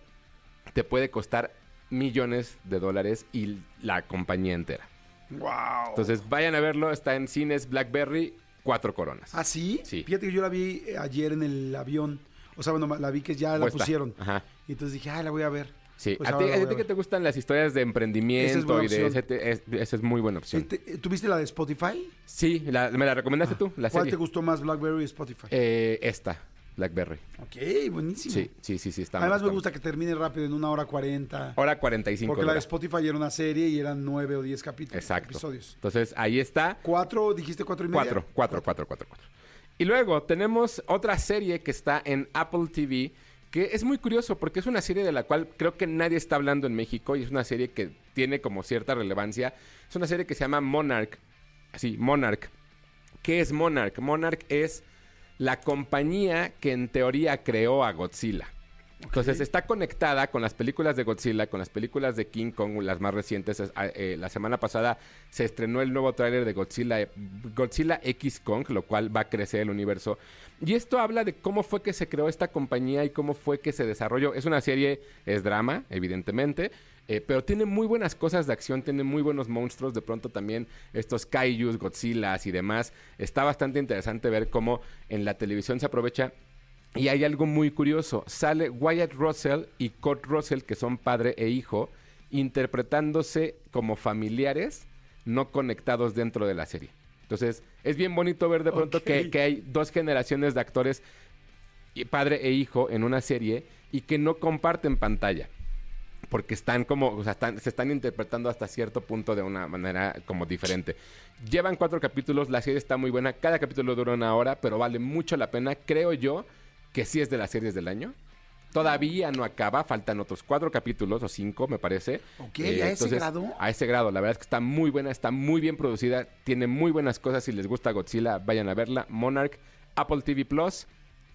te puede costar millones de dólares y la compañía entera. Wow. Entonces vayan a verlo, está en cines Blackberry cuatro coronas. ¿Ah, sí? Sí. Fíjate que yo la vi eh, ayer en el avión. O sea, bueno, la vi que ya la Puesta. pusieron. Ajá. Y entonces dije, ah, la voy a ver. Sí, Pues a ti, a que te gustan las historias de emprendimiento buena y de es- esa es muy buena opción. Eh, te- ¿Tuviste la de Spotify? Sí, la- me la recomendaste tú, la ¿Cuál serie. te gustó más, BlackBerry o Spotify? Eh, esta, Blackberry. ok, buenísimo. Sí, sí, sí, sí. Está Además me está- gusta que termine rápido, en una hora cuarenta. Hora 45 Porque la de. Spotify era una serie y eran nueve o diez capítulos. Exacto. Episodios. Entonces, ahí está. ¿Cuatro? ¿Dijiste cuatro y media? Cuatro, cuatro, cuatro, cuatro, cuatro. Y luego tenemos otra serie que está en Apple TV, que es muy curioso porque es una serie de la cual creo que nadie está hablando en México y es una serie que tiene como cierta relevancia. Es una serie que se llama Monarch. Así, Monarch. ¿Qué es Monarch? Monarch es la compañía que en teoría creó a Godzilla. Entonces está conectada con las películas de Godzilla, con las películas de King Kong, las más recientes. Es- ah, eh, la semana pasada se estrenó el nuevo tráiler de Godzilla, Godzilla X Kong, lo cual va a crecer el universo. Y esto habla de cómo fue que se creó esta compañía y cómo fue que se desarrolló. Es una serie, es drama, evidentemente, eh, pero tiene muy buenas cosas de acción, tiene muy buenos monstruos, de pronto también estos kaijus, Godzillas y demás. Está bastante interesante ver cómo en la televisión se aprovecha y hay algo muy curioso. Sale Wyatt Russell y Kurt Russell, que son padre e hijo, interpretándose como familiares no conectados dentro de la serie. Entonces, es bien bonito ver de pronto que, que hay dos generaciones de actores, padre e hijo, en una serie y que no comparten pantalla. Porque están como, o sea, están- se están interpretando hasta cierto punto de una manera como diferente. Llevan cuatro capítulos, la serie está muy buena, cada capítulo dura una hora, pero vale mucho la pena. Creo yo que sí es de las series del año. Todavía no acaba, faltan otros cuatro capítulos o cinco, me parece. Ok, ¿a ese grado? A ese grado, la verdad es que está muy buena, está muy bien producida, tiene muy buenas cosas. Si les gusta Godzilla, vayan a verla. Monarch, Apple TV Plus,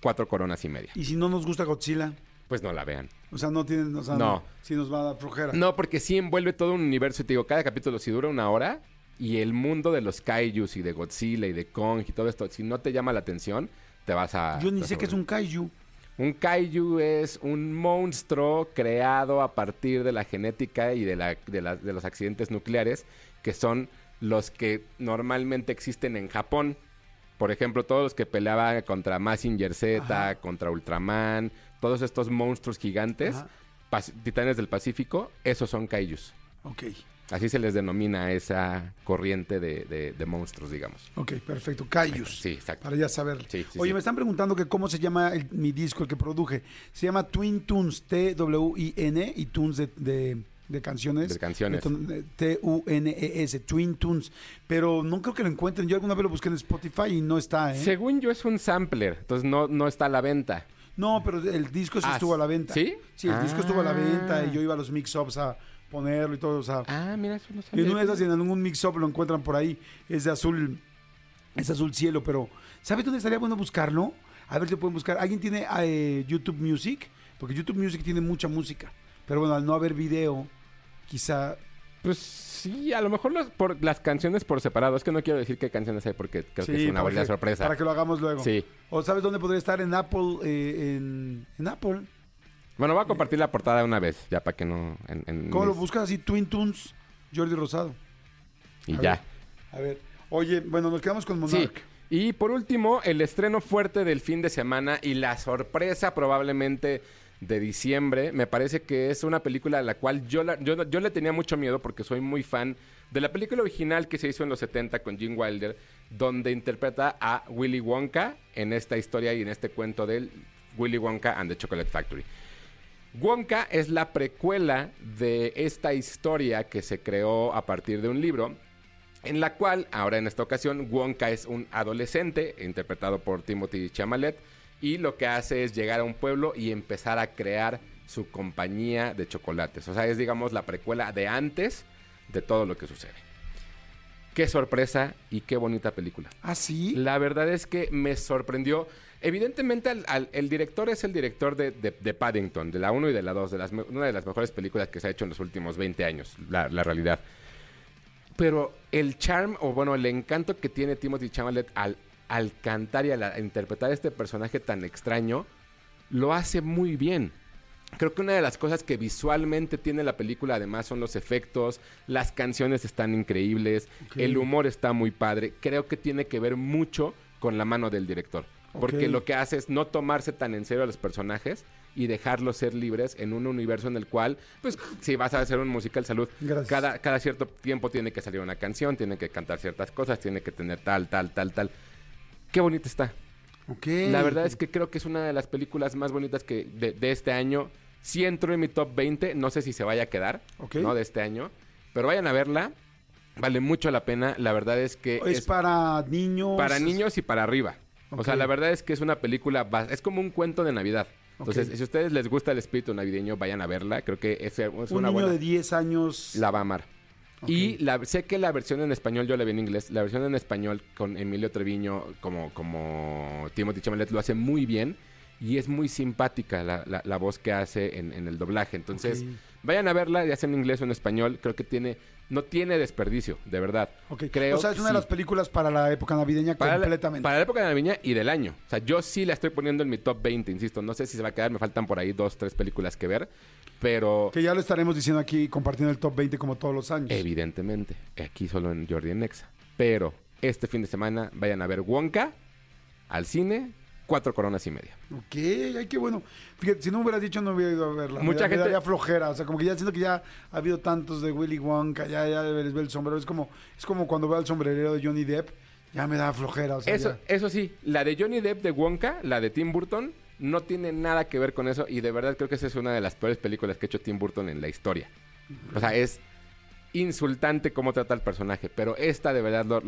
cuatro coronas y media. Y si no nos gusta Godzilla, Pues no la vean. o sea, no tienen, o sea, No. si nos va a dar flojera. No, porque sí envuelve todo un universo. Y te digo, cada capítulo si dura una hora y el mundo de los kaijus y de Godzilla y de Kong y todo esto, si no te llama la atención, te vas a... Yo ni sé qué es un kaiju. Un kaiju es un monstruo creado a partir de la genética y de, la, de, la- de los accidentes nucleares, que son los que normalmente existen en Japón. Por ejemplo, todos los que peleaban contra Mazinger Z, Ajá. contra Ultraman, todos estos monstruos gigantes, titanes del Pacífico, esos son kaijus. Ok, Así se les denomina esa corriente de, de- de monstruos, digamos. ok, perfecto. Kaijus. Sí, exacto. Para ya saber. Sí, sí, Oye, sí. me están preguntando que cómo se llama el- mi disco, el que produje. Se llama Twin Tunes, T-W-I-N, y Tunes de, de- de canciones. De canciones. Entonces, T-U-N-E-S, Twin Tunes. Pero no creo que lo encuentren. Yo alguna vez lo busqué en Spotify y no está, ¿eh? Según yo es un sampler, entonces no, no está a la venta. No, pero el disco sí Ah, estuvo a la venta. ¿sí? Sí, el disco estuvo a la Ah. venta y yo iba a los mix-ups a ponerlo y todo, o sea... Ah, mira, eso no Y en una de esas, en algún mix-up lo encuentran por ahí. Es de azul, es azul cielo, pero ¿sabes dónde estaría bueno buscarlo? A ver si pueden buscar. ¿Alguien tiene eh, YouTube Music? Porque YouTube Music tiene mucha música. Pero bueno, al no haber video, quizá... Pues sí, a lo mejor los- por las canciones por separado. Es que no quiero decir qué canciones hay porque creo que es una buena sorpresa. Para que lo hagamos luego. Sí. ¿O sabes dónde podría estar? En Apple, eh, en, en Apple. Bueno, voy a compartir la portada una vez, ya para que no... en- en ¿Cómo lo mis- buscas así? Twin Tunes, Jordi Rosado. Y A ya. A ver. Oye, bueno, nos quedamos con Sí. Monarch. Y por último, el estreno fuerte del fin de semana y la sorpresa probablemente de diciembre. Me parece que es una película a la cual yo, la- yo, yo le tenía mucho miedo porque soy muy fan de la película original que se hizo en los 70 con Gene Wilder, donde interpreta a Willy Wonka en esta historia y en este cuento del Willy Wonka and the Chocolate Factory. Wonka es la precuela de esta historia que se creó a partir de un libro en la cual, ahora en esta ocasión, Wonka es un adolescente, interpretado por Timothy Chalamet, y lo que hace es llegar a un pueblo y empezar a crear su compañía de chocolates. O sea, es, digamos, la precuela de antes de todo lo que sucede. Qué sorpresa y qué bonita película. ¿Ah, sí? La verdad es que me sorprendió. Evidentemente, al- al- el director es el director de, de- de Paddington, de la 1 y de la 2, de las, una de las mejores películas que se ha hecho en los últimos 20 años, la, la realidad. Pero el charm, o bueno, el encanto que tiene Timothy Chalamet al, al cantar y al a interpretar este personaje tan extraño, lo hace muy bien. Creo que una de las cosas que visualmente tiene la película además son los efectos, las canciones están increíbles, el humor está muy padre. Creo que tiene que ver mucho con la mano del director. Porque lo que hace es no tomarse tan en serio a los personajes y dejarlos ser libres en un universo en el cual, pues, si vas a hacer un musical salud, Gracias. cada, cada cierto tiempo tiene que salir una canción, tiene que cantar ciertas cosas, tiene que tener tal, tal, tal, tal. Qué bonita está. La verdad es que creo que es una de las películas más bonitas que de, de este año. Sí entró en mi top 20, no sé si se vaya a quedar. ¿no? De este año. Pero vayan a verla, vale mucho la pena. La verdad es que es, es, para niños. para niños y para arriba. O sea, la verdad es que es una película, es como un cuento de Navidad. Entonces, si a ustedes les gusta el espíritu navideño, vayan a verla. Creo que es, es Un una niño buena... de 10 años. La va a amar. Y la, sé que la versión en español, yo la vi en inglés, la versión en español con Emilio Treviño como, como Timothy Chalamet lo hace muy bien y es muy simpática la, la- la voz que hace en, en el doblaje. Entonces. Vayan a verla, ya sea en inglés o en español, creo que tiene, no tiene desperdicio, de verdad. Ok. Creo o sea, es una de las películas para la época navideña para la, completamente. para la época de Navidad y del año. O sea, yo sí la estoy poniendo en mi top 20, insisto. No sé si se va a quedar, me faltan por ahí dos, tres películas que ver, pero... Que ya lo estaremos diciendo aquí, compartiendo el top 20 como todos los años. Evidentemente, aquí solo en Jordi en Nexa. Pero este fin de semana vayan a ver Wonka al cine, cuatro coronas y media. Ok, ay, qué bueno. Fíjate, si no me hubieras dicho, no hubiera ido a verla. Mucha me, gente- daría flojera. O sea, como que ya siento que ya ha habido tantos de Willy Wonka, ya, ya les ve el sombrero. Es como, es como cuando veo el sombrerero de Johnny Depp, ya me da flojera. O sea, Eso, ya. eso sí, la de Johnny Depp de Wonka, la de Tim Burton, no tiene nada que ver con eso. Y de verdad creo que esa es una de las peores películas que ha hecho Tim Burton en la historia. O sea, es insultante cómo trata al personaje. Pero esta de verdad lo,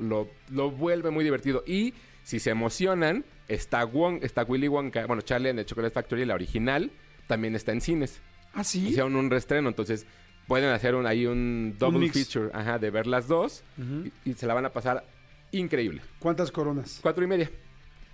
lo- lo vuelve muy divertido. Y si se emocionan, está, Won, está Willy Wonka, bueno, Charlie and the Chocolate Factory, la original, también está en cines. ¿Ah, sí? Hicieron un restreno, entonces pueden hacer un, ahí un double feature ajá, de ver las dos y, y se la van a pasar increíble. ¿Cuántas coronas? Cuatro y media.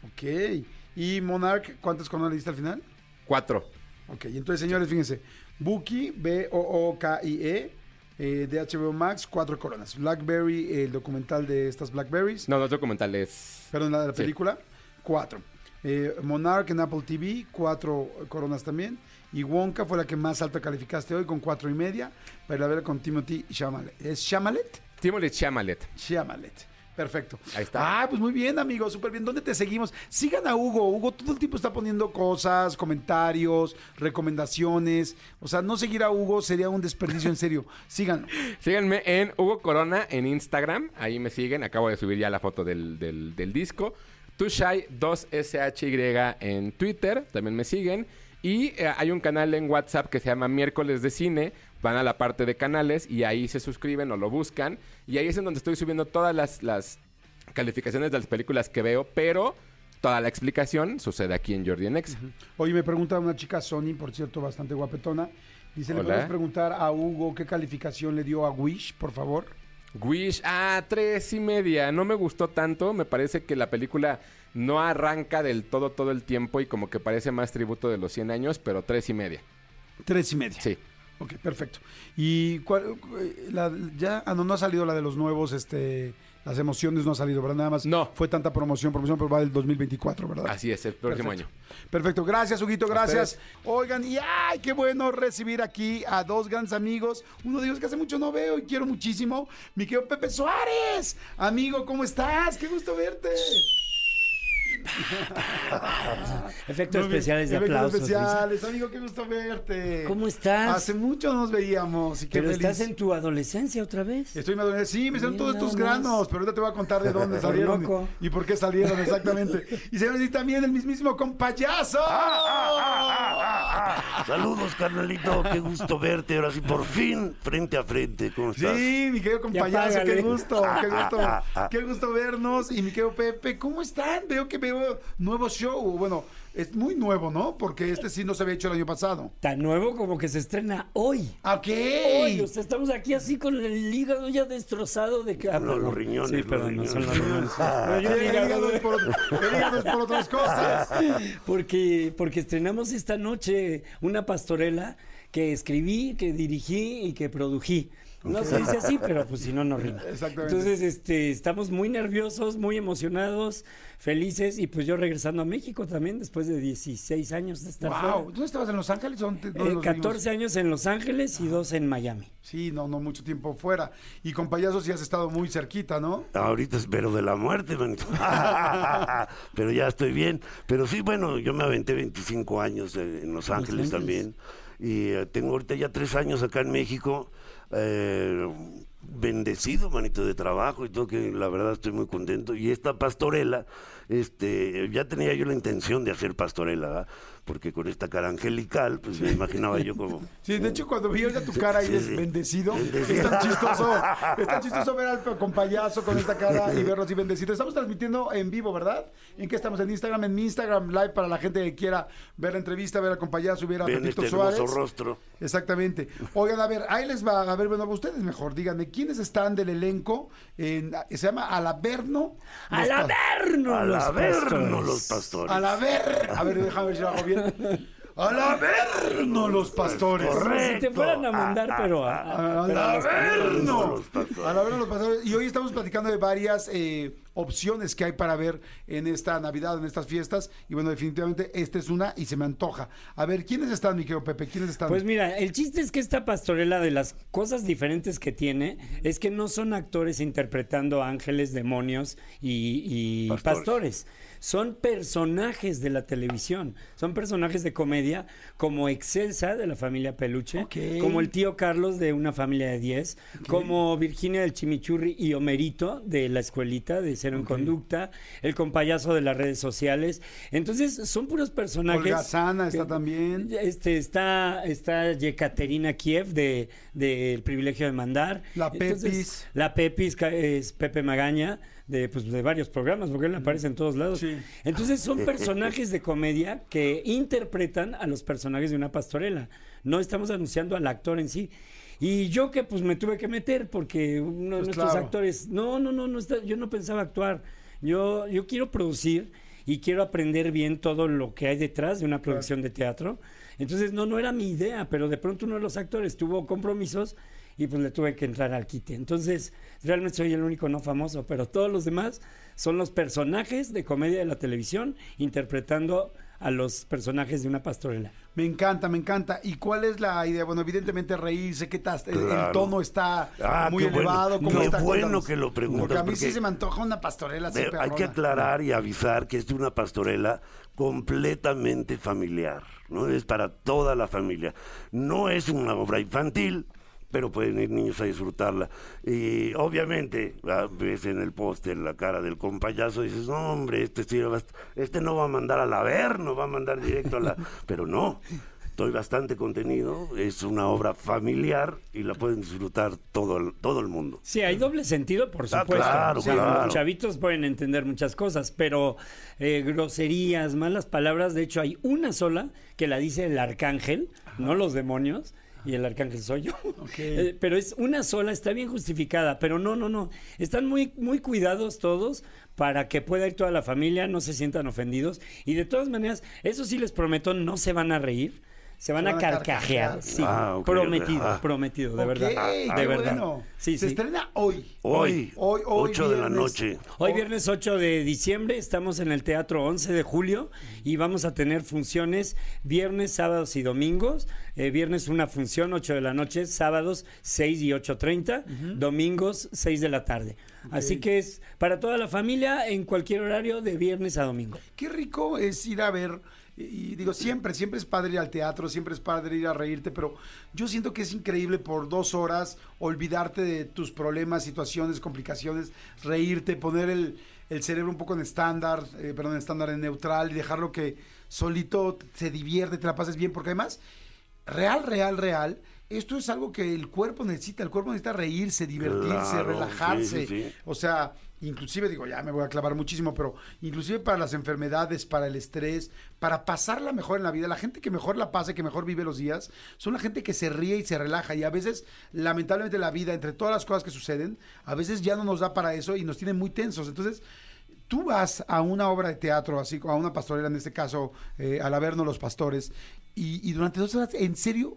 Ok. ¿Y Monarch, cuántas coronas le diste al final? Cuatro. Ok, entonces, señores, fíjense. Buki, B-O-O-K-I-E, eh, de HBO Max, cuatro coronas. Blackberry, el documental de estas Blackberries. No, no es documental, es... Perdón, la de la Sí. película, cuatro. Eh, Monarch en Apple TV, cuatro coronas también. Y Wonka fue la que más alta calificaste hoy, con cuatro y media, para ir a ver con Timothy Chalamet. ¿Es Chalamet? Timothy Chalamet. Chalamet. Perfecto. Ahí está. Ah, pues muy bien, amigo, súper bien. ¿Dónde te seguimos? Sigan a Hugo. Hugo todo el tiempo está poniendo cosas, comentarios, recomendaciones. O sea, no seguir a Hugo sería un desperdicio en serio. Síganlo. Síganme en Hugo Corona en Instagram. Ahí me siguen. Acabo de subir ya la foto del, del, del disco. Tushai 2SHY en Twitter. También me siguen. Y eh, hay un canal en WhatsApp que se llama Miércoles de Cine. Van a la parte de canales y ahí se suscriben o lo buscan. Y ahí es en donde estoy subiendo todas las, las calificaciones de las películas que veo. Pero toda la explicación sucede aquí en Jordi en Exa. Oye, me pregunta una chica Sony, por cierto, bastante guapetona. Dice, ¿le Hola. puedes preguntar a Hugo qué calificación le dio a Wish, por favor? Wish, ah, tres y media. No me gustó tanto. Me parece que la película no arranca del todo todo el tiempo y como que parece más tributo de los 100 años, pero tres y media. Tres y media. Sí. Ok, perfecto. ¿Y cuál, la- ya, ah, no, no ha salido la de los nuevos, este, las emociones no ha salido, ¿verdad? Nada más No. fue tanta promoción, promoción, pero va del 2024, ¿verdad? Así es, el próximo Perfecto. año. Perfecto, gracias, Huguito, gracias. Oigan, y ay, qué bueno recibir aquí a dos grandes amigos. Uno de ellos que hace mucho no veo y quiero muchísimo, mi querido Pepe Suárez. Amigo, ¿cómo estás? Qué gusto verte. Efectos especiales de Efectos aplausos. especiales, amigo, qué gusto verte. ¿Cómo estás? Hace mucho no nos veíamos y qué Pero feliz. estás en tu adolescencia otra vez. Estoy madurando. Sí, me salieron todos estos granos, pero ahorita te voy a contar de dónde salieron loco. y, y por qué salieron exactamente. Y señores, y también el mismísimo con payaso. Saludos, carnalito. Qué gusto verte. Ahora sí, por fin, frente a frente. ¿Cómo estás? Sí, mi querido Ya compayazo, qué gusto, qué gusto, qué gusto vernos. Y mi querido Pepe, ¿cómo están? Veo que veo nuevo show. Bueno, es muy nuevo, ¿no? Porque este sí no se había hecho el año pasado. Tan nuevo como que se estrena hoy. ¿Ok? Hoy, o sea, estamos aquí así con el hígado ya destrozado de que... ah, No, perdón. los riñones, Sí, perdón, no son los riñones. Sí, el hígado es por, el hígado es por otras cosas. porque, porque estrenamos esta noche una pastorela que escribí, que dirigí y que prodují. No se dice así, pero pues si no, no rima. Exactamente. Entonces, este, estamos muy nerviosos, muy emocionados, felices y pues yo regresando a México también después de 16 años de estar Wow. fuera. ¿Dónde estabas? ¿En Los Ángeles? o ¿Dónde, dónde Eh, nos 14 vimos? años en Los Ángeles y dos en Miami. Sí, no, no mucho tiempo fuera. Y con payasos sí has estado muy cerquita, ¿no? Ahorita espero de la muerte, manito. Pero ya estoy bien. Pero sí, bueno, yo me aventé 25 años en Los Ángeles Ángeles. también. Y eh, tengo ahorita ya tres años acá en México. eh, bendecido, manito, de trabajo y todo, que la verdad estoy muy contento. Y esta pastorela, este, ya tenía yo la intención de hacer pastorela, ¿verdad? porque con esta cara angelical, pues me imaginaba yo como... Sí, de hecho, cuando vi ahorita tu cara y Sí, bendecido, Bendecido. es tan chistoso. Es tan chistoso ver al con payaso con esta cara y verlo así bendecido. Estamos transmitiendo en vivo, ¿verdad? ¿En qué estamos? En Instagram, en mi Instagram Live para la gente que quiera ver la entrevista, ver al con payaso, ver a Ven Pepito este Suárez. rostro. Exactamente. Oigan, a ver, ahí les va. A ver, bueno, ustedes mejor, díganme, ¿quiénes están del elenco? En, se llama Alaverno. ¡Al Los averno! Al los averno pastores! pastores. Alaver. A ver, déjame ver si lo hago bien. Alaverno los pastores. Como si te fueran a mandar, pero a, a- pero a los Alaverno. Los pastores. Alaverno los pastores. Y hoy estamos platicando de varias eh, opciones que hay para ver en esta Navidad, en estas fiestas. Y bueno, definitivamente esta es una y se me antoja. A ver, ¿quiénes están, mi querido Pepe? ¿Quiénes están? Pues mira, el chiste es que esta pastorela de las cosas diferentes que tiene es que no son actores interpretando ángeles, demonios y, y Pastores. pastores. Son personajes de la televisión. Son personajes de comedia como Excelsa de la familia Peluche, como el tío Carlos de una familia de 10, como Virginia del Chimichurri y Homerito de la escuelita de Cero en Conducta, el compayazo de las redes sociales. Entonces, son puros personajes. Holgazana está que- también. este está está Yekaterina Kiev de de El privilegio de mandar. La Pepis. la Pepis es Pepe Magaña de pues de varios programas porque él aparece en todos lados. Sí. Entonces son personajes de comedia que interpretan a los personajes de una pastorela. No estamos anunciando al actor en sí. Y yo que pues me tuve que meter porque uno de Pues nuestros claro. actores, no, no, no, no está- yo no pensaba actuar. Yo yo quiero producir y quiero aprender bien todo lo que hay detrás de una producción de teatro. Entonces, no, no era mi idea, pero de pronto uno de los actores tuvo compromisos y pues le tuve que entrar al quite. Entonces, realmente soy el único no famoso, pero todos los demás son los personajes de comedia de la televisión interpretando a los personajes de una pastorela. Me encanta, me encanta. ¿Y cuál es la idea? Bueno, evidentemente reírse, ¿qué tal? El- El, tono está Ah, muy qué bueno. elevado. ¿Cómo Qué está? bueno Cuéntanos. que lo preguntas, Porque a mí sí se me antoja una pastorela Ve, hay que aclarar y avisar que es una pastorela completamente familiar, ¿no? Es para toda la familia. No es una obra infantil, pero pueden ir niños a disfrutarla. Y obviamente, ah, ves en el póster la cara del compayazo y dices, no, hombre, este, este no va a mandar a la ver, no va a mandar directo a la... Pero no, estoy bastante contenido, es una obra familiar y la pueden disfrutar todo el, todo el mundo. Sí, hay doble sentido, por Ah, supuesto. claro, Sí, claro. Los chavitos pueden entender muchas cosas, pero eh, groserías, malas palabras, de hecho hay una sola que la dice el arcángel, no los demonios. Y el arcángel soy yo. Eh, pero es una sola, está bien justificada. Pero no, no, no. Están muy, muy cuidados todos para que pueda ir toda la familia, no se sientan ofendidos. Y de todas maneras, eso sí les prometo, no se van a reír. Se van, Se a van a carcajear. carcajear. Sí, Ah, prometido, prometido, de verdad. qué de verdad. bueno. Sí, se sí. estrena hoy. Hoy, Hoy, hoy, 8 de la noche. Hoy viernes 8 de diciembre estamos en el Teatro 11 de julio y vamos a tener funciones viernes, sábados y domingos. Eh, viernes una función 8 de la noche, sábados 6 y 8.30, domingos 6 de la tarde. Así que es para toda la familia en cualquier horario de viernes a domingo. Qué rico es ir a ver, y, y digo, siempre, siempre es padre ir al teatro, siempre es padre ir a reírte, pero yo siento que es increíble por dos horas olvidarte de tus problemas, situaciones, complicaciones, reírte, poner el, el cerebro un poco en estándar, eh, perdón, en estándar en neutral y dejarlo que solito se divierte, te la pases bien, porque además, real, real, real, esto es algo que el cuerpo necesita, el cuerpo necesita reírse, divertirse, Claro, relajarse. sí, sí, sí. O sea, inclusive digo, ya me voy a clavar muchísimo, pero inclusive para las enfermedades, para el estrés, para pasarla mejor en la vida, la gente que mejor la pasa, que mejor vive los días, son la gente que se ríe y se relaja. Y a veces, lamentablemente, la vida, entre todas las cosas que suceden, a veces ya no nos da para eso y nos tiene muy tensos. Entonces, tú vas a una obra de teatro, así a una pastorela, en este caso, eh, al Averno Los Pastores, y, y durante dos horas, en serio,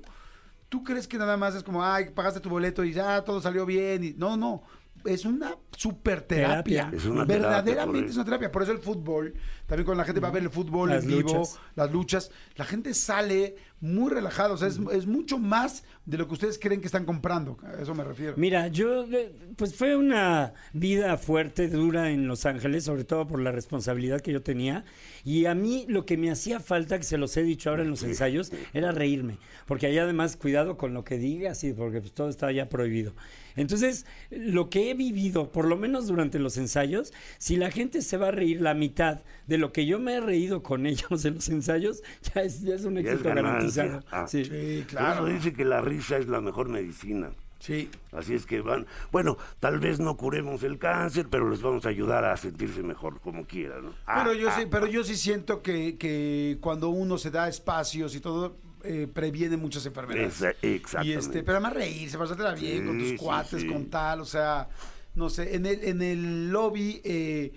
¿tú crees que nada más es como, ay, pagaste tu boleto y ya todo salió bien? Y, no, no. Es una super terapia. Es una Verdaderamente es una terapia. Por eso el fútbol, también cuando la gente va a ver el fútbol Las en vivo, luchas. las luchas, la gente sale muy relajada. O sea, es, es mucho más de lo que ustedes creen que están comprando. A eso me refiero. Mira, yo, eh, pues fue una vida fuerte, dura en Los Ángeles, sobre todo por la responsabilidad que yo tenía. Y a mí lo que me hacía falta, que se los he dicho ahora en los ensayos, era reírme. Porque allá además, cuidado con lo que digas, y porque pues, todo está ya prohibido. Entonces, lo que he vivido, por lo menos durante los ensayos, si la gente se va a reír la mitad de lo que yo me he reído con ellos en los ensayos, ya es, ya es un es éxito garantizado. Ah. Sí. Sí, Claro. claro. dice que la risa es la mejor medicina. Sí. Así es que van, bueno, tal vez no curemos el cáncer, pero les vamos a ayudar a sentirse mejor como quieran. ¿no? Ah, Pero yo ah, sí, pero yo sí siento que, que cuando uno se da espacios y todo, eh, previene muchas enfermedades. Esa- Y este, pero además reírse, pasártela bien con tus sí, cuates, sí. con tal, o sea, no sé, en el, en el lobby eh,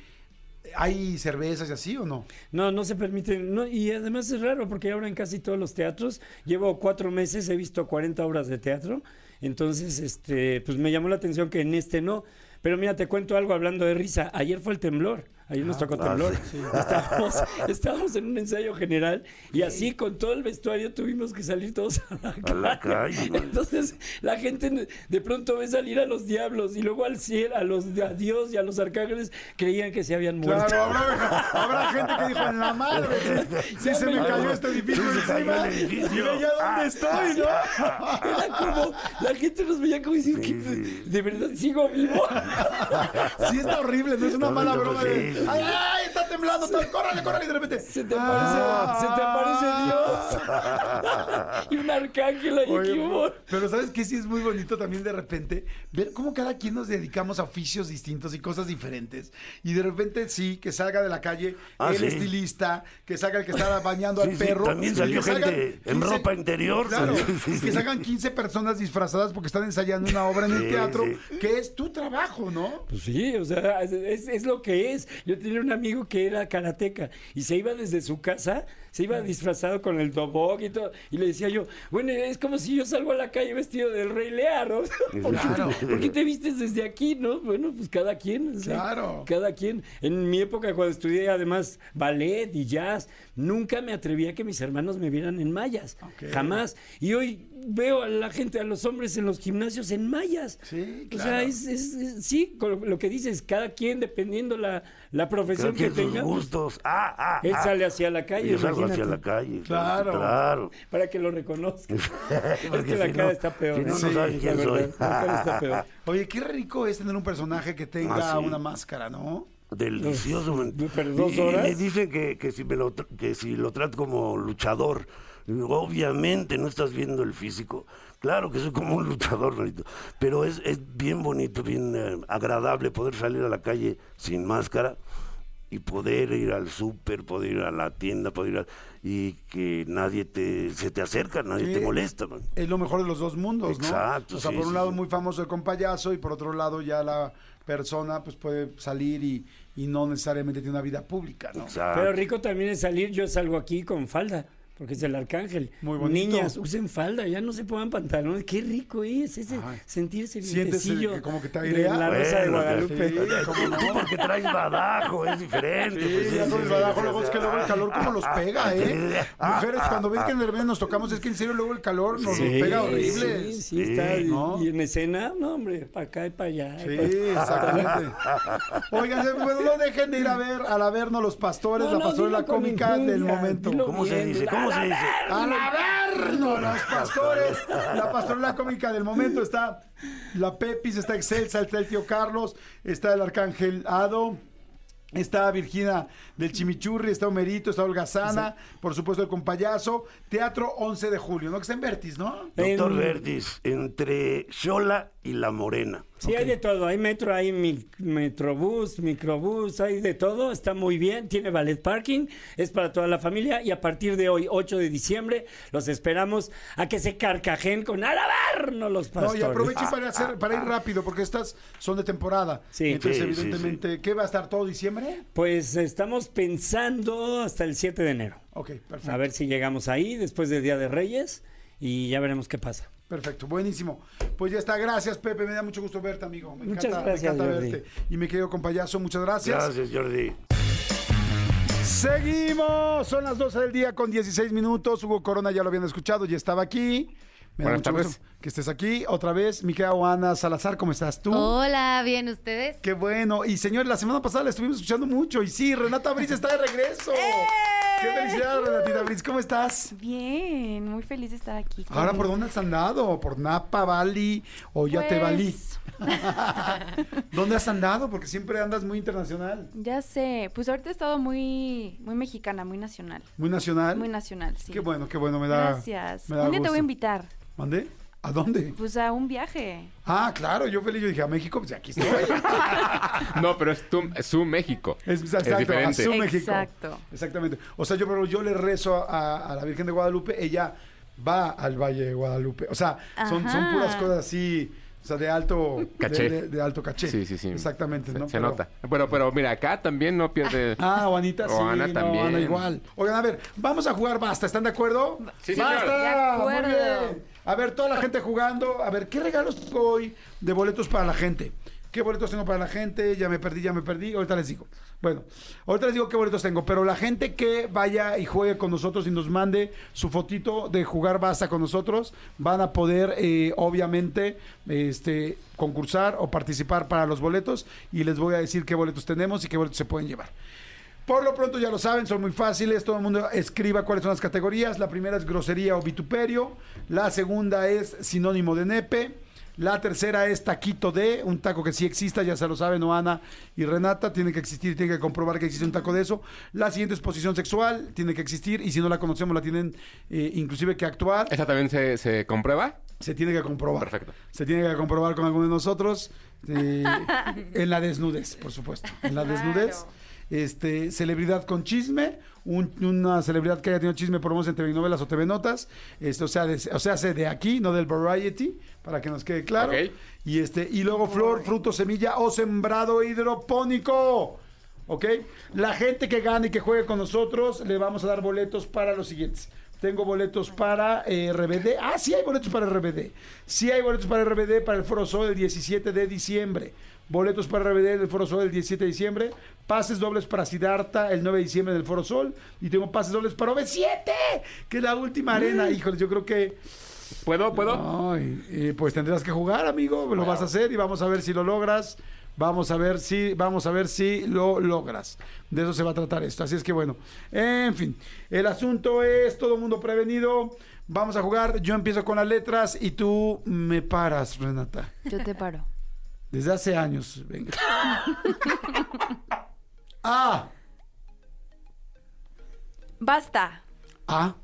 hay cervezas y así o no? No, no se permite. No, y además es raro porque ahora en casi todos los teatros, llevo cuatro meses, he visto 40 obras de teatro. Entonces, este, pues me llamó la atención que en este no. Pero mira, te cuento algo hablando de risa. Ayer fue el temblor. Ayer nos tocó ah, temblor. sí, Estábamos, estábamos en un ensayo general y así con todo el vestuario tuvimos que salir todos a la calle. A la calle. Entonces, la gente de pronto ve salir a los diablos y luego al cielo, a los a Dios y a los arcángeles creían que se habían muerto. Claro, habrá, habrá gente que dijo, en la madre, sí, sí se me cayó este edificio encima, el edificio. ya dónde Ah, estoy, ¿no? Era como, la gente nos veía como decir, Sí, "¿Qué- sí. ¿de verdad sigo vivo? Sí está horrible, no es una No, mala no, broma sí, de, sí. Ay, ay, está temblando, tal, córrale, córrale, y de repente, Se te Ah. aparece, se te aparece Dios. y un arcángel ahí, Oye, pero ¿sabes qué? Sí es muy bonito también de repente ver cómo cada quien nos dedicamos a oficios distintos y cosas diferentes. Y de repente sí, que salga de la calle Ah, el sí. estilista, que salga el que está bañando Sí, al sí, perro. también salió salgan gente en ropa interior. Claro, Sí, sí, y que salgan 15 personas disfrazadas porque están ensayando una obra en el teatro, sí. que es tu trabajo, ¿no? Pues sí, o sea, es lo que es. Yo tenía un amigo que era karateca y se iba desde su casa, se iba disfrazado con el dobog y todo. Y le decía yo, bueno, es como si yo salgo a la calle vestido del rey Lear, ¿no? ¿Por, qué- Claro. por qué te vistes desde aquí, no? Bueno, pues cada quien. Claro. Cada quien. En mi época, cuando estudié además ballet y jazz, nunca me atrevía a que mis hermanos me vieran en mallas. Jamás. Y hoy veo a la gente, a los hombres en los gimnasios en mallas. Sí, O sea, claro. es, es- es- sí, con lo, que dices, cada quien dependiendo la, la profesión que tenga, gustos. Ah, ah, él ah. sale hacia la calle, Yo salgo hacia la calle. Claro. Claro. para que lo reconozca. es que la si cara no- está peor. si no, no Sí, saben la quién verdad, soy. la cara está peor. Oye, qué rico es tener un personaje que tenga Ah, sí. una máscara, ¿no? Delicioso. man. pero dos Y- y horas. me dicen que, que si me lo que si lo trato como luchador. Obviamente no estás viendo el físico. Claro que soy como un luchador, Marito. Pero es, es bien bonito, bien eh, agradable poder salir a la calle sin máscara y poder ir al súper, poder ir a la tienda, poder ir a- y que nadie te, se te acerca, nadie Sí. te molesta. man. Es lo mejor de los dos mundos, ¿no? Exacto, O sea, sí, por un sí, lado sí. muy famoso el compayazo y por otro lado ya la persona pues puede salir y, y no necesariamente tiene una vida pública, ¿no? Exacto. Pero rico también es salir, yo salgo aquí con falda. Porque es el arcángel. Muy bonito. Niñas, usen falda, ya no se pongan pantalones. Qué rico es ese Ay. sentirse vientecillo que como que te de airea. La Rosa de Bueno, Guadalupe. Sí, cómo no. Porque traes badajo, es diferente. Sí, pues, sí, con el sí, badajo, sí, luego sí, es que luego el calor como los pega, ¿eh? Mujeres, cuando ven que en el nos tocamos, es que en serio luego el calor nos Sí, pega horrible. Sí, sí, está. ¿no? Y en escena, no, hombre, para acá y para allá. Sí, exactamente. Oigan, bueno, no dejen de ir a ver, a la vernos los pastores, No, la no, pastorela cómica del momento. ¿Cómo se dice? a ¿Cómo la se dice? A la vernos los pastores, la pastorela cómica del momento está la Pepis, está Excelsa, está el tío Carlos, está el arcángel Ado. Está Virginia del Chimichurri, está Homerito, está Olga Sana, por supuesto el compayazo. Teatro 11 de julio, ¿no? Que está en Vertis, ¿no? Doctor En- Vertis, entre Xola y La Morena. Sí, hay de todo. Hay metro, hay mi- metrobús, microbús, hay de todo. Está muy bien. Tiene ballet parking. Es para toda la familia. Y a partir de hoy, 8 de diciembre, los esperamos a que se carcajen con alabarnos los No, pastores. y aprovechen para, hacer, para ir rápido, porque estas son de temporada. Sí. Entonces, Sí, sí, evidentemente, ¿qué va a estar todo diciembre? Pues estamos pensando hasta el 7 de enero. Ok, perfecto. A ver si llegamos ahí después del Día de Reyes y ya veremos qué pasa. Perfecto, buenísimo. Pues ya está, gracias Pepe, me da mucho gusto verte, amigo. Me Muchas encanta, gracias, me encanta Jordi. verte. Y me quedo con payaso, muchas gracias. Gracias, Jordi. Seguimos, son las 12 del día con 16 minutos. Hugo Corona ya lo habían escuchado, ya estaba aquí. Me da mucho tardes. gusto que estés aquí. Otra vez, mi querida Ana Salazar, ¿cómo estás tú? Hola, bien, ¿ustedes? Qué bueno. Y señores, la semana pasada la estuvimos escuchando mucho. Y sí, Renata Briz está de regreso. Qué felicidad, Renatita Briz. ¿Cómo estás? Bien, muy feliz de estar aquí. Ahora, ¿por dónde has andado? ¿Por Napa, Bali o ya te Pues, valí? ¿Dónde has andado? Porque siempre andas muy internacional. Ya sé, pues ahorita he estado muy, muy mexicana, muy nacional. Muy nacional. Muy nacional, sí. Qué bueno, qué bueno. Me da. Gracias. me da día te voy a invitar, ¿Mandé? ¿A dónde? pues a un viaje. Ah, claro, yo feliz. Yo dije, a México, pues aquí estoy. No, pero es, tu, es su México. Es, Es exacto, diferente. a su México. Exacto. Exactamente. O sea, yo, pero yo le rezo a, a la Virgen de Guadalupe, ella va al Valle de Guadalupe. O sea, son, puras cosas así, o sea, de alto Caché. De, de alto caché. Sí, sí, sí. Exactamente, Se, ¿no? se Pero- nota. Pero, pero mira, acá también no pierde. Ah, Juanita, sí. Juana no, también. Ana igual. Oigan, a ver, vamos a jugar basta. ¿Están de acuerdo? Sí, ¡Basta! De acuerdo. Muy bien. A ver, toda la gente jugando. A ver, ¿qué regalos tengo hoy de boletos para la gente? ¿Qué boletos tengo para la gente? Ya me perdí, ya me perdí. Ahorita les digo. Bueno, ahorita les digo qué boletos tengo. Pero la gente que vaya y juegue con nosotros y nos mande su fotito de jugar basta con nosotros, van a poder, eh, obviamente, este, concursar o participar para los boletos. Y les voy a decir qué boletos tenemos y qué boletos se pueden llevar. Por lo pronto ya lo saben, son muy fáciles. Todo el mundo escriba cuáles son las categorías. La primera es grosería o vituperio. La segunda es sinónimo de nepe. La tercera es taquito de, un taco que sí exista, ya se lo saben, Ana y Renata, tiene que existir, tiene que comprobar que existe un taco de eso. La siguiente es posición sexual, tiene que existir, y si no la conocemos, la tienen eh, inclusive que actuar. ¿Esa también se, se comprueba? Se tiene que comprobar. Perfecto. Se tiene que comprobar con alguno de nosotros. eh, en la desnudez, por supuesto. En la desnudez. Este, celebridad con chisme. un- una celebridad que haya tenido chisme por lo menos en TV novelas o TV Notas. Este, o sea, de, o sea, de aquí, no del Variety, para que nos quede claro. Y este, y luego flor, fruto, semilla o sembrado hidropónico. ¿Ok? La gente que gane y que juegue con nosotros, le vamos a dar boletos para los siguientes. Tengo boletos para eh, RBD. Ah, sí hay boletos para RBD. Sí hay boletos para RBD para el Foro Sol el 17 de diciembre. Boletos para RBD del Foro Sol el 17 de diciembre. Pases dobles para Sidarta el 9 de diciembre del Foro Sol. Y tengo pases dobles para OV7, que es la última arena. Híjole, yo creo que... ¿Puedo? ¿Puedo? Ay, eh, pues tendrás que jugar, amigo. Lo vas a hacer y vamos a ver si lo logras. Vamos a ver si, vamos a ver si lo logras. De eso se va a tratar esto. Así es que bueno. En fin, el asunto es todo mundo prevenido. Vamos a jugar. Yo empiezo con las letras y tú me paras, Renata. Yo te paro. Desde hace años. Venga. A. Basta. A.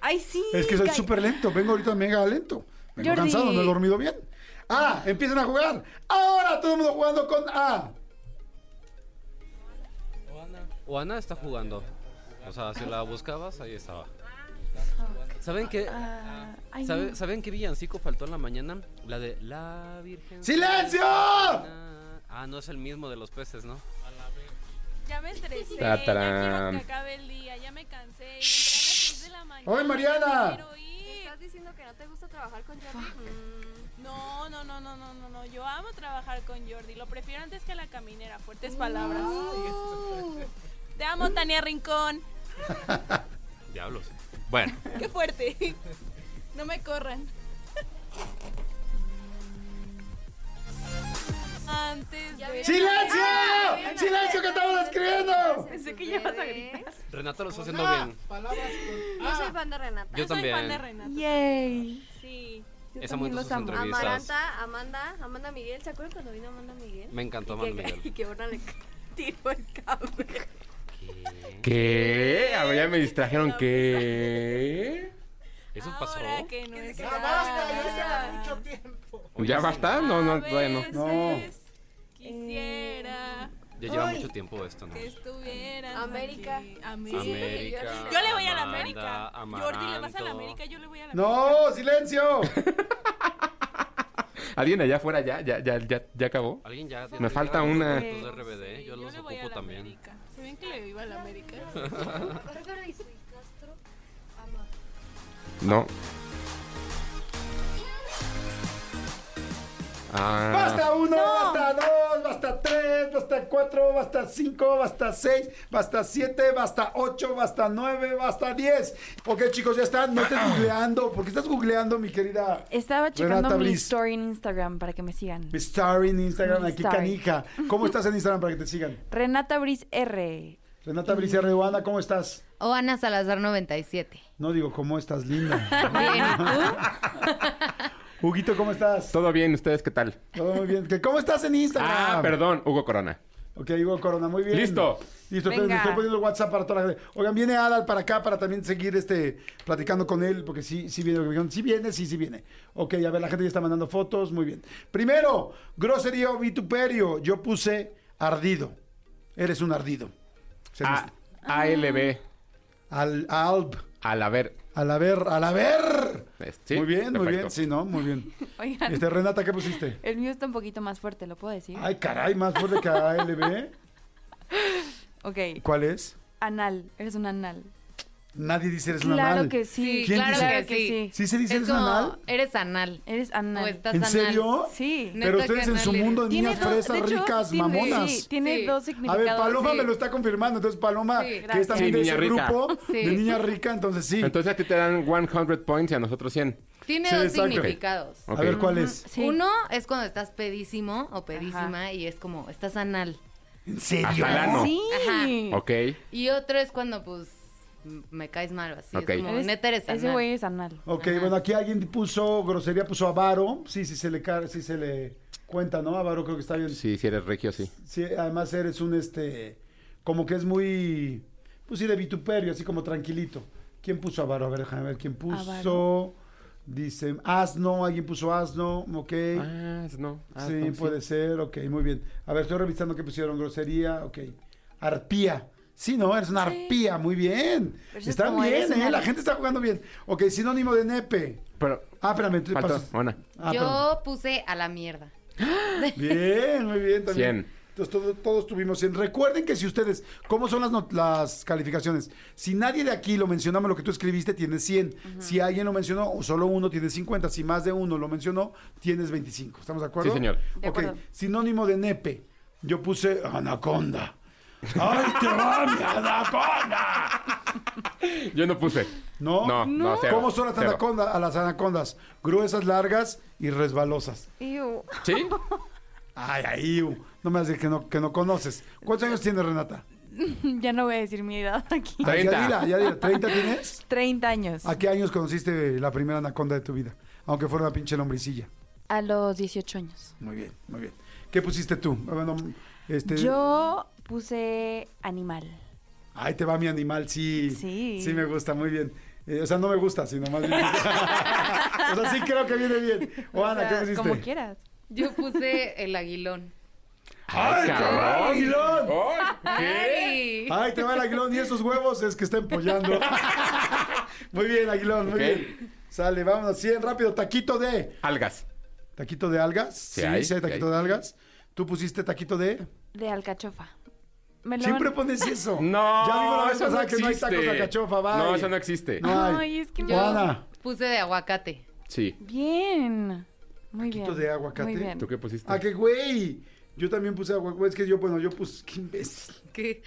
Ay, sí. Es que soy súper lento. Vengo ahorita mega lento. Vengo Jordi. cansado, no he dormido bien. A. Empiezan a jugar. Ahora todo el mundo jugando con A. Oana está jugando. O sea, si la buscabas, ahí estaba. ¿Saben qué? Ay, ¿Sabe- no. ¿Saben qué villancico faltó en la mañana? La de La Virgen. ¡Silencio! Ah, no es el mismo de los peces, ¿no? Ya me estresé, ya quiero que acabe el día, ya me cansé. Entré a las 6 de la mañana. ¡Oye, Mariana! ya me quiero ir. ¿Estás diciendo que no te gusta trabajar con Jordi? No, no, no, no, no, no, no. Yo amo trabajar con Jordi. Lo prefiero antes que la caminera. Fuertes palabras. Te amo, Tania Rincón. Diablos. Bueno, Qué fuerte. No me corran. Antes de... ¡Silencio! Ah, ¡Silencio que estamos escribiendo! Pensé que ya ibas a gritar. Renata lo está haciendo bien. Yo soy fan de Renata. Yo Soy fan de también. Renata. Yay. Sí. Yo Esa también muy los sus amo. entrevistas. Amaranta, Amanda, Amanda Miguel. ¿Se acuerdan cuando vino Amanda Miguel? Me encantó Amanda Miguel. Y que ahora le tiró el cable. ¿Qué? A ver, ya me distrajeron. ¿Qué? ¿Eso pasó? Ahora que no es ¿Ya basta? No, no, todavía no. No. Quisiera Ya lleva mucho tiempo esto, ¿no? que estuvieran América. aquí. Sí, América. América. Yo le voy a la Amanda, América. Jordi, ¿le vas a la Amaranto. América? Yo le voy a la América. ¡No! ¡Silencio! ¿Alguien allá afuera ya? ¿Ya, ya, ya, ya acabó? ¿Alguien ya? Me falta una. RBD, Sí, yo los le voy a ocupo la también. América. ¿Se ven que le iba a la América? Bárbara y Soy Castro. Ama. No. Ah. Basta uno, basta dos, basta tres, basta cuatro, basta cinco, basta seis, basta siete, basta ocho, basta nueve, basta diez. Ok, chicos, ya están. No estés googleando. ¿Por qué estás googleando, mi querida Estaba checando Renata mi Briz? story en Instagram para que me sigan. Mi Star en Instagram, Mi aquí story. canija. ¿Cómo estás en Instagram para que te sigan? Renata Briz R. Renata Bricia Reoana, ¿cómo estás? O Ana Salazar 97. No digo, ¿cómo estás, linda? Bien, Huguito, ¿cómo estás? Todo bien, ¿ustedes qué tal? Todo muy bien. ¿Que ¿Cómo estás en Instagram? Ah, perdón, Hugo Corona. Ok, Hugo Corona, muy bien. Listo. Listo, Venga. entonces, estoy poniendo el WhatsApp para toda la gente. Oigan, viene Adal para acá para también seguir este platicando con él, porque sí, sí viene, sí viene, sí, sí viene. Ok, a ver, la gente ya está mandando fotos, muy bien. Primero, grosería o vituperio. Yo puse ardido. Eres un ardido. Se A, nos- ALB. Al, alb. Al haber. Al haber, al haber. Sí, muy bien, muy bien. Sí, ¿no? Muy bien. Oigan, Este, Renata, ¿qué pusiste? el mío está un poquito más fuerte, ¿lo puedo decir? Ay, caray, más fuerte que ALB. Ok. ¿Cuál es? Anal, eres un anal. Nadie dice eres un Claro anal. que sí. ¿Quién claro dice? que sí. ¿Sí se dice Es eres como, anal? eres anal. Eres anal. O estás ¿En anal. serio? Sí. Pero ustedes en su mundo de niñas dos- fresas de hecho, ricas, tiene- mamonas. Sí, tiene Sí. dos A significados. ver, Paloma sí. me lo está confirmando. Entonces, Paloma, Sí, que es también Sí, de ese rica. grupo Sí. de niña rica, entonces sí. Entonces a ti te dan 100 points y a nosotros 100. Tiene Sí, dos exacto. significados. A ver, ¿cuál es? Sí. Uno es cuando estás pedísimo o pedísima y es como, estás anal. ¿En serio? Hasta el ano. Sí. Ajá. Ok. Y otro es cuando, pues, me caes mal así. Ok. Es como, Eres- neta eres anal. Ese güey es anal. Ok, bueno, aquí alguien puso grosería, puso avaro. Sí, sí se le, sí se le cuenta, ¿no? Avaro creo que está bien. Sí, si eres regio, sí. Sí, además eres un, este, como que es muy, pues sí, de vituperio, así como tranquilito. ¿Quién puso avaro? A ver, déjame ver quién puso. Avaro. Dice, asno, alguien puso asno, ok. Ah, no. Ah, sí, puede ser, ok, muy bien. A ver, estoy revisando qué pusieron, grosería, ok. Arpía. Sí, no, eres una arpía, muy bien. Pero eso es Está como bien, ¿eh? una- La gente está jugando bien. Ok, sinónimo de nepe. Pero, Ah, espérame, tú faltó, pasas. Ah, Yo puse a la mierda. Bien, muy bien también. Cien. Entonces todo- todos tuvimos 100. Recuerden que si ustedes, ¿cómo son las, not- las calificaciones? Si nadie de aquí lo mencionamos, lo que tú escribiste, tienes 100. Si alguien lo mencionó, o solo uno, tienes 50. Si más de uno lo mencionó, tienes 25. ¿Estamos de acuerdo? Sí, señor. De ok, acuerdo. sinónimo de nepe. Yo puse anaconda. ¡Ay, te va mi anaconda! Yo no puse. ¿No? No, no, cero, ¿Cómo son las cero. anacondas? A las anacondas. Gruesas, largas y resbalosas. ¿Sí? Ay, ay, uh, no me hagas que no, que no conoces. ¿Cuántos años tienes, Renata? ya no voy a decir mi edad aquí. Ay, 30. Ya dila, ya dila. ¿30 tienes? 30 años. ¿A qué años conociste la primera anaconda de tu vida? Aunque fuera una pinche lombricilla. A los 18 años. Muy bien, muy bien. ¿Qué pusiste tú? Bueno, este... Yo puse animal. Ahí te va mi animal, sí. Sí. Sí me gusta, muy bien. Eh, o sea, no me gusta, sino más bien. o sea, sí creo que viene bien. O Ana, O sea, ¿qué pusiste? Como quieras. Yo puse el aguilón. ¡Ay, cabrón! aguilón! ¿Qué? Ay. ¡Ay, te va el aguilón! Y esos huevos es que está empollando. muy bien, aguilón, muy bien. Sale, vámonos, 100, rápido. Taquito de... Algas. ¿Taquito de algas? Sí Sí, hay, sí hay sí taquito hay. de algas. ¿Tú pusiste taquito de...? De alcachofa. Me lo Siempre pones eso. No, Ya vimos la vez eso pasada no que no hay tacos de alcachofa, bye. No, eso no existe. No hay. Ay, es que me- Yo Ana. puse de aguacate. Sí. Bien. Muy Taquito bien. de aguacate. Muy bien. ¿Tú qué pusiste? ¿A qué güey? Yo también puse aguacate. Es que yo, bueno, yo puse... Qué imbécil. ¿Qué?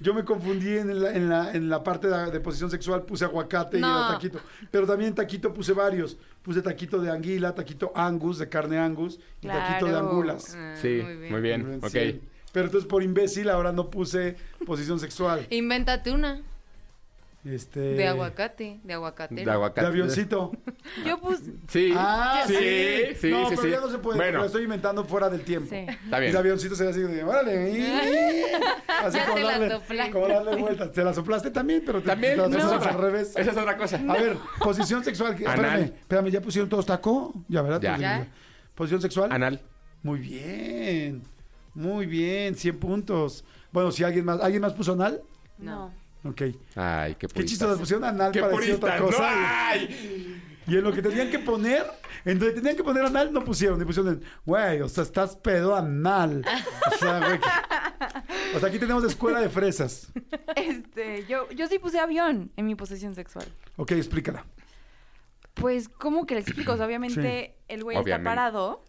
Yo me confundí en la, en la, en la parte de, de posición sexual, puse aguacate y era taquito. Pero también taquito puse varios. Puse taquito de anguila, taquito angus, de carne angus, y taquito de angulas. Ah, Sí, muy bien. muy bien. Ok. Sí. Pero entonces por imbécil ahora no puse posición sexual. Invéntate una. Este, De aguacate. De aguacate. De aguacate. De avioncito. Yo puse... Sí. Ah, sí, sí. sí, no, sí, pero sí. ya no se puede, Bueno, lo estoy inventando fuera del tiempo. Sí. está Y bien. el avioncito se ve así de, órale, así Ya como te la darle, como darle vueltas. Te la soplaste también, pero te, También. te la otra- al revés. Esa es otra cosa. A ver, posición sexual. Anal. Espérame, espérame, ¿ya pusieron todos taco? Ya, ¿verdad? Ya. Pues, ¿Ya? Posición sexual. Anal. Muy bien. Muy bien, 100 puntos. Bueno, si alguien más, ¿alguien más puso anal? No. Ok. Ay, qué Qué puristas. chistoso, pusieron anal Qué para decir otra cosa. ¡No! y- ¡Ay! Y en lo que tenían que poner, en donde tenían que poner anal, no pusieron. Y pusieron, güey, o sea, estás pedo anal. O sea, güey. O sea, aquí tenemos escuela de fresas. Este, yo, yo sí puse avión en mi posesión sexual. Ok, explícala. Pues, ¿cómo que le explico? O sea, obviamente el güey está parado.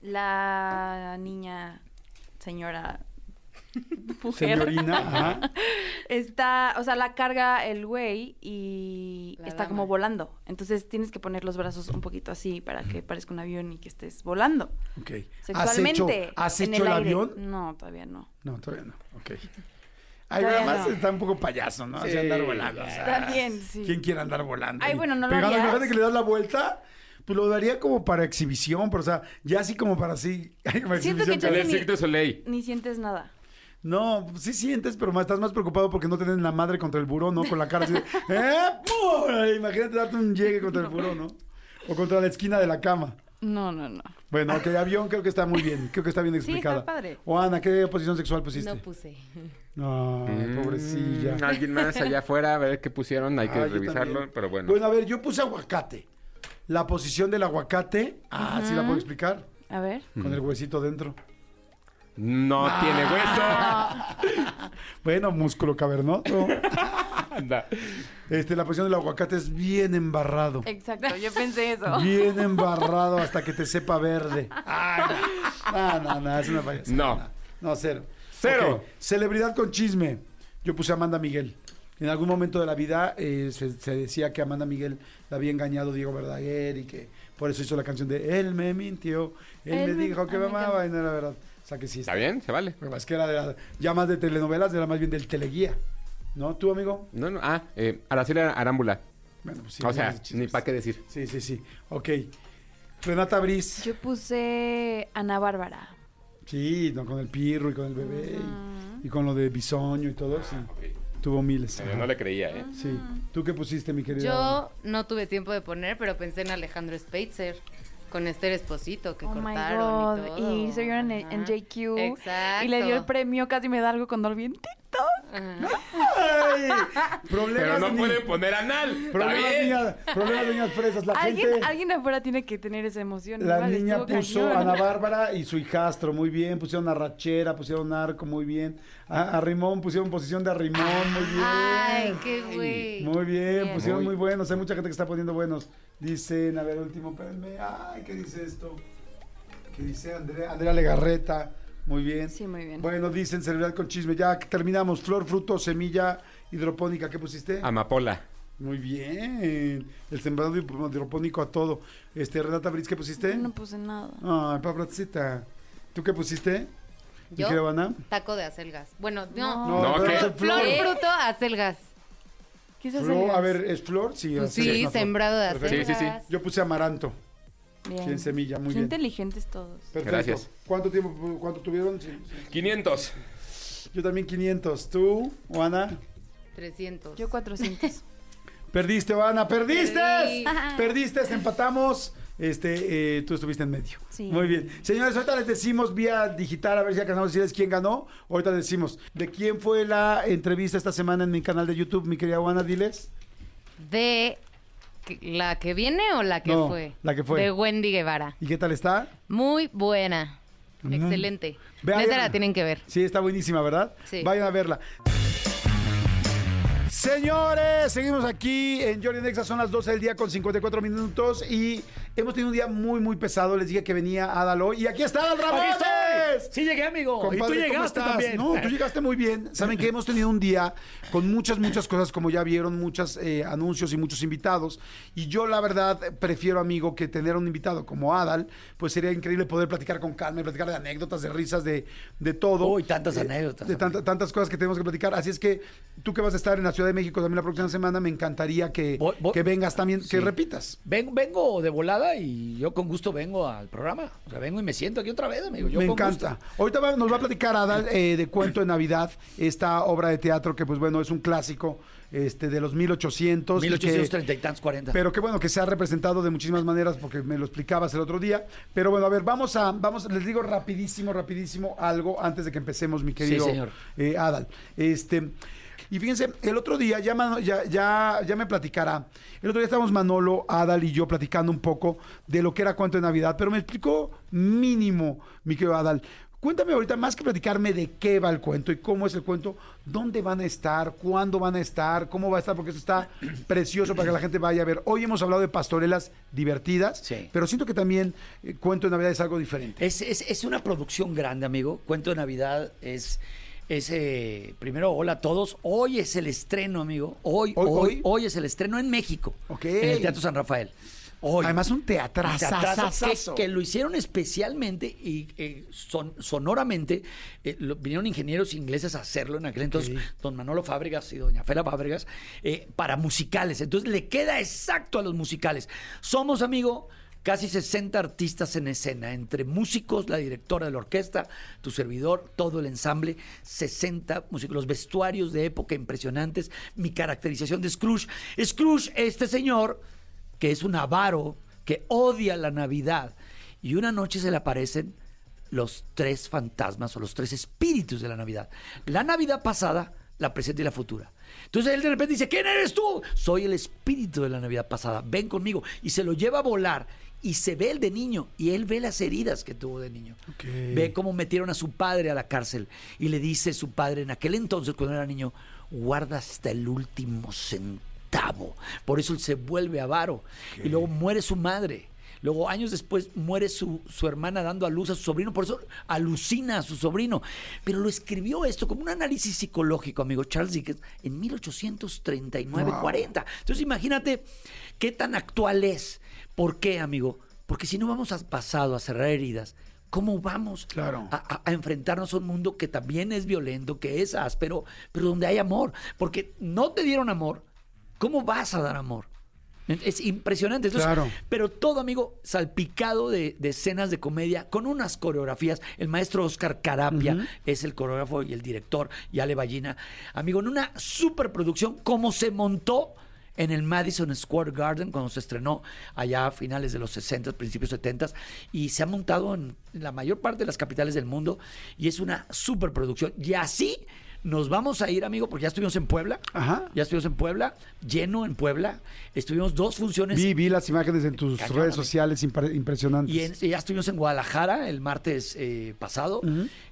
La niña, señora, mujer, Señorina, ajá. está, o sea, la carga el güey y La está dama. como volando. Entonces tienes que poner los brazos un poquito así para que parezca un avión y que estés volando. Ok. ¿Has hecho, Sexualmente. has en hecho el, aire. avión? No, todavía no. No, todavía no. Ok. Ay, Todavía además no. está un poco payaso, ¿no? Así Sí, andar volando. o sea, También, sí. ¿Quién quiere andar volando? Ay, bueno, no lo Pegado, harías. Imagínate que le das la vuelta, pues lo daría como para exhibición, pero o sea, ya así como para así. Siento que El pero- ni-. Ni sientes nada. No, sí sientes, pero más, estás más preocupado porque no tienen la madre contra el buró, ¿no? Con la cara así de, ¡eh! Imagínate darte un llegue contra el buró, ¿no? O contra la esquina de la cama. No, no, no. Bueno, ok, avión creo que está muy bien. Creo que está bien Sí, explicada. está padre. O Ana, ¿qué posición sexual pusiste? No puse. Ay, pobrecilla. Mm, Alguien más allá afuera, a ver qué pusieron, hay que Ah, revisarlo, también. pero bueno. Bueno, a ver, yo puse aguacate. La posición del aguacate, ah, ¿sí la puedo explicar? A ver. Con el huesito dentro. No tiene Ah. Bueno, músculo cavernoso. hueso. Anda. Este, la posición del aguacate es bien embarrado. Exacto, yo pensé eso. Bien embarrado hasta que te sepa verde. Ay, no, no, no, es una payasada. No. No, cero. Cero. Celebridad con chisme. Yo puse a Amanda Miguel. En algún momento de la vida eh, se, se decía que Amanda Miguel la había engañado Diego Verdaguer y que por eso hizo la canción de Él me mintió, él, Él me me- dijo que ah, me me amaba y no era verdad. Sea que sí. ¿Está bien? ¿Se vale? Pero es que era de la- ya más de telenovelas, era más bien del teleguía. ¿No? ¿Tú, amigo? No, no. Ah, eh, Araceli Arámbula. Bueno, pues sí. o sea, ni para qué decir. Sí, sí, sí. Ok. Renata Briz. Yo puse Ana Bárbara. Sí, no, con el pirro y con el bebé y, y con lo de bisoño y todo, sí. Tuvo miles. Yo no le creía, ¿eh? Sí. ¿Tú qué pusiste, mi querida? Yo no tuve tiempo de poner, pero pensé en Alejandro Spitzer. Con Esther Esposito, que Oh my cortaron god. y todo. Y se vieron en. JQ. Exacto. Y le dio el premio, casi me da algo con Dolby. ¡Ay! Problemas Pero no ni- pueden poner anal. ¿Está Problemas, bien? niñas, problemas niñas fresas. La Alguien, gente, alguien afuera tiene que tener esa emoción. la igual, niña puso cañón. Ana Bárbara y su hijastro, muy bien. Pusieron a Rachera, pusieron Narco, muy bien. A, a Rimón pusieron posición de Arrimón, muy bien. Ay, qué güey. Muy bien, Bien. pusieron muy Muy- buenos. Hay mucha gente que está poniendo buenos. Dicen, a ver, último, espérenme. Ay, ¿qué dice esto? ¿Qué dice Andrea? Andrea Legarreta. Muy bien. Sí, muy bien. Bueno, dicen celebridad con chisme. Ya terminamos. Flor, fruto, semilla hidropónica. ¿Qué pusiste? Amapola. Muy bien. El sembrado hidro- hidropónico a todo. Este, Renata Briz, ¿qué pusiste? No puse nada. Ay, papracita. ¿Tú qué pusiste? ¿Yo? Ana? Taco de acelgas. Bueno, no. No, No, ¿qué? Flor, flor. fruto, acelgas. ¿Qué es Flor, acelgas? a ver, ¿es flor? Sí, Pues acelgas, sí, sembrado de acelgas. Sí, sí, sí. Yo puse amaranto. Bien. Sí, en semilla, muy Qué bien. inteligentes todos. Perfecto. Gracias. ¿Cuánto tiempo, cuánto tuvieron? Sí, sí. 500. Yo también 500. ¿Tú, Ana? 300. Yo 400. Perdiste, Ana, perdiste. Perdí. Perdiste, empatamos. Este, eh, tú estuviste en medio. Sí. Muy bien. Señores, ahorita les decimos vía digital, a ver si alcanzamos a decirles quién ganó. Ahorita les decimos de quién fue la entrevista esta semana en mi canal de YouTube, mi querida Ana, diles. ¿De la que viene o la que No, fue? la que fue. De Wendy Guevara. ¿Y qué tal está? Muy buena. Mm. Excelente. Vean- Neta la tienen que ver. Sí, está buenísima, ¿verdad? Sí. Vayan a verla. Señores, seguimos aquí en Jordi Nexa, son las 12 del día con 54 minutos y hemos tenido un día muy, muy pesado. Les dije que venía Adal hoy y aquí está Adal ¡Aquí Ramones. Sí llegué, amigo. Compadre, y tú ¿cómo llegaste también. No, tú llegaste muy bien. Saben que hemos tenido un día con muchas, muchas cosas, como ya vieron, muchos anuncios y muchos invitados. Y yo, la verdad, prefiero, amigo, que tener un invitado como Adal, pues sería increíble poder platicar con calma y platicar de anécdotas, de risas, de, de todo. Uy, tantas Eh, anécdotas, De tanta- tantas cosas que tenemos que platicar. Así es que tú que vas a estar en la Ciudad de México también la próxima semana, me encantaría que, Voy- voy- que vengas también, Sí. que repitas. Vengo, vengo de volada y yo con gusto vengo al programa. O sea, vengo y me siento aquí otra vez, amigo. Yo Me con encanta. gusto. Ahorita va- nos va a platicar Adal eh, de Cuento de Navidad, esta obra de teatro que, pues bueno, es un clásico este, de los 1800. y que- 1830 y tantos, 40. pero qué bueno que se ha representado de muchísimas maneras porque me lo explicabas el otro día. Pero bueno, a ver, vamos a, vamos, les digo rapidísimo, rapidísimo algo antes de que empecemos, mi querido señor. eh, Adal. Este, y fíjense, el otro día, ya, Mano- ya, ya, ya me platicará. El otro día estábamos Manolo, Adal y yo platicando un poco de lo que era cuento de Navidad, pero me explicó mínimo, mi querido Adal. Cuéntame ahorita, más que platicarme de qué va el cuento y cómo es el cuento, dónde van a estar, cuándo van a estar, cómo va a estar, porque eso está precioso para que la gente vaya a ver. Hoy hemos hablado de pastorelas divertidas, Sí. pero siento que también eh, Cuento de Navidad es algo diferente. Es, es- es una producción grande, amigo. Cuento de Navidad es. Es eh, primero, hola a todos. Hoy es el estreno, amigo. Hoy, Hoy- hoy, es el estreno en México. En el Teatro San Rafael. Hoy. Además, un. Teatrazo que, que lo hicieron especialmente y eh, son- sonoramente. eh, lo- vinieron ingenieros ingleses a hacerlo en aquel entonces, don Manolo Fábregas y doña Fela Fábregas, eh, para musicales. Entonces le queda exacto a los musicales. Somos, amigo. Casi 60 artistas en escena, entre músicos, la directora de la orquesta, tu servidor, todo el ensamble, 60 músicos, los vestuarios de época impresionantes, mi caracterización de Scrooge. Scrooge, este señor, que es un avaro, que odia la Navidad, y una noche se le aparecen los tres fantasmas o los tres espíritus de la Navidad. La Navidad pasada, la presente y la futura. Entonces él de repente dice, ¿quién eres tú? Soy el espíritu de la Navidad pasada, ven conmigo. Y se lo lleva a volar y se ve el de niño y él ve las heridas que tuvo de niño. Ve cómo metieron a su padre a la cárcel y le dice su padre en aquel entonces cuando era niño, guarda hasta el último centavo. Por eso él se vuelve avaro y luego muere su madre. Luego, años después, muere su, su hermana dando a luz a su sobrino, por eso alucina a su sobrino. Pero lo escribió esto como un análisis psicológico, amigo Charles Dickens, en 1839-40. Entonces, imagínate qué tan actual es. ¿Por qué, amigo? Porque si no vamos al pasado a cerrar heridas, ¿cómo vamos Claro. a, a- a enfrentarnos a un mundo que también es violento, que es áspero, pero donde hay amor? Porque no te dieron amor, ¿cómo vas a dar amor? Es impresionante. Entonces, Claro. Pero todo, amigo, salpicado de, de escenas de comedia con unas coreografías. El maestro Oscar Carapia es el coreógrafo y el director, y Ale Ballina. Amigo, en una superproducción, como se montó en el Madison Square Garden cuando se estrenó allá a finales de los 60, principios 70 y se ha montado en la mayor parte de las capitales del mundo y es una superproducción. Y así nos vamos a ir, amigo, porque ya estuvimos en Puebla. Ajá. Ya estuvimos en Puebla, lleno en Puebla. Estuvimos dos funciones Vi, vi las imágenes en tus Cañón, redes sociales impre- impresionantes. y en- ya estuvimos en Guadalajara el martes eh, pasado,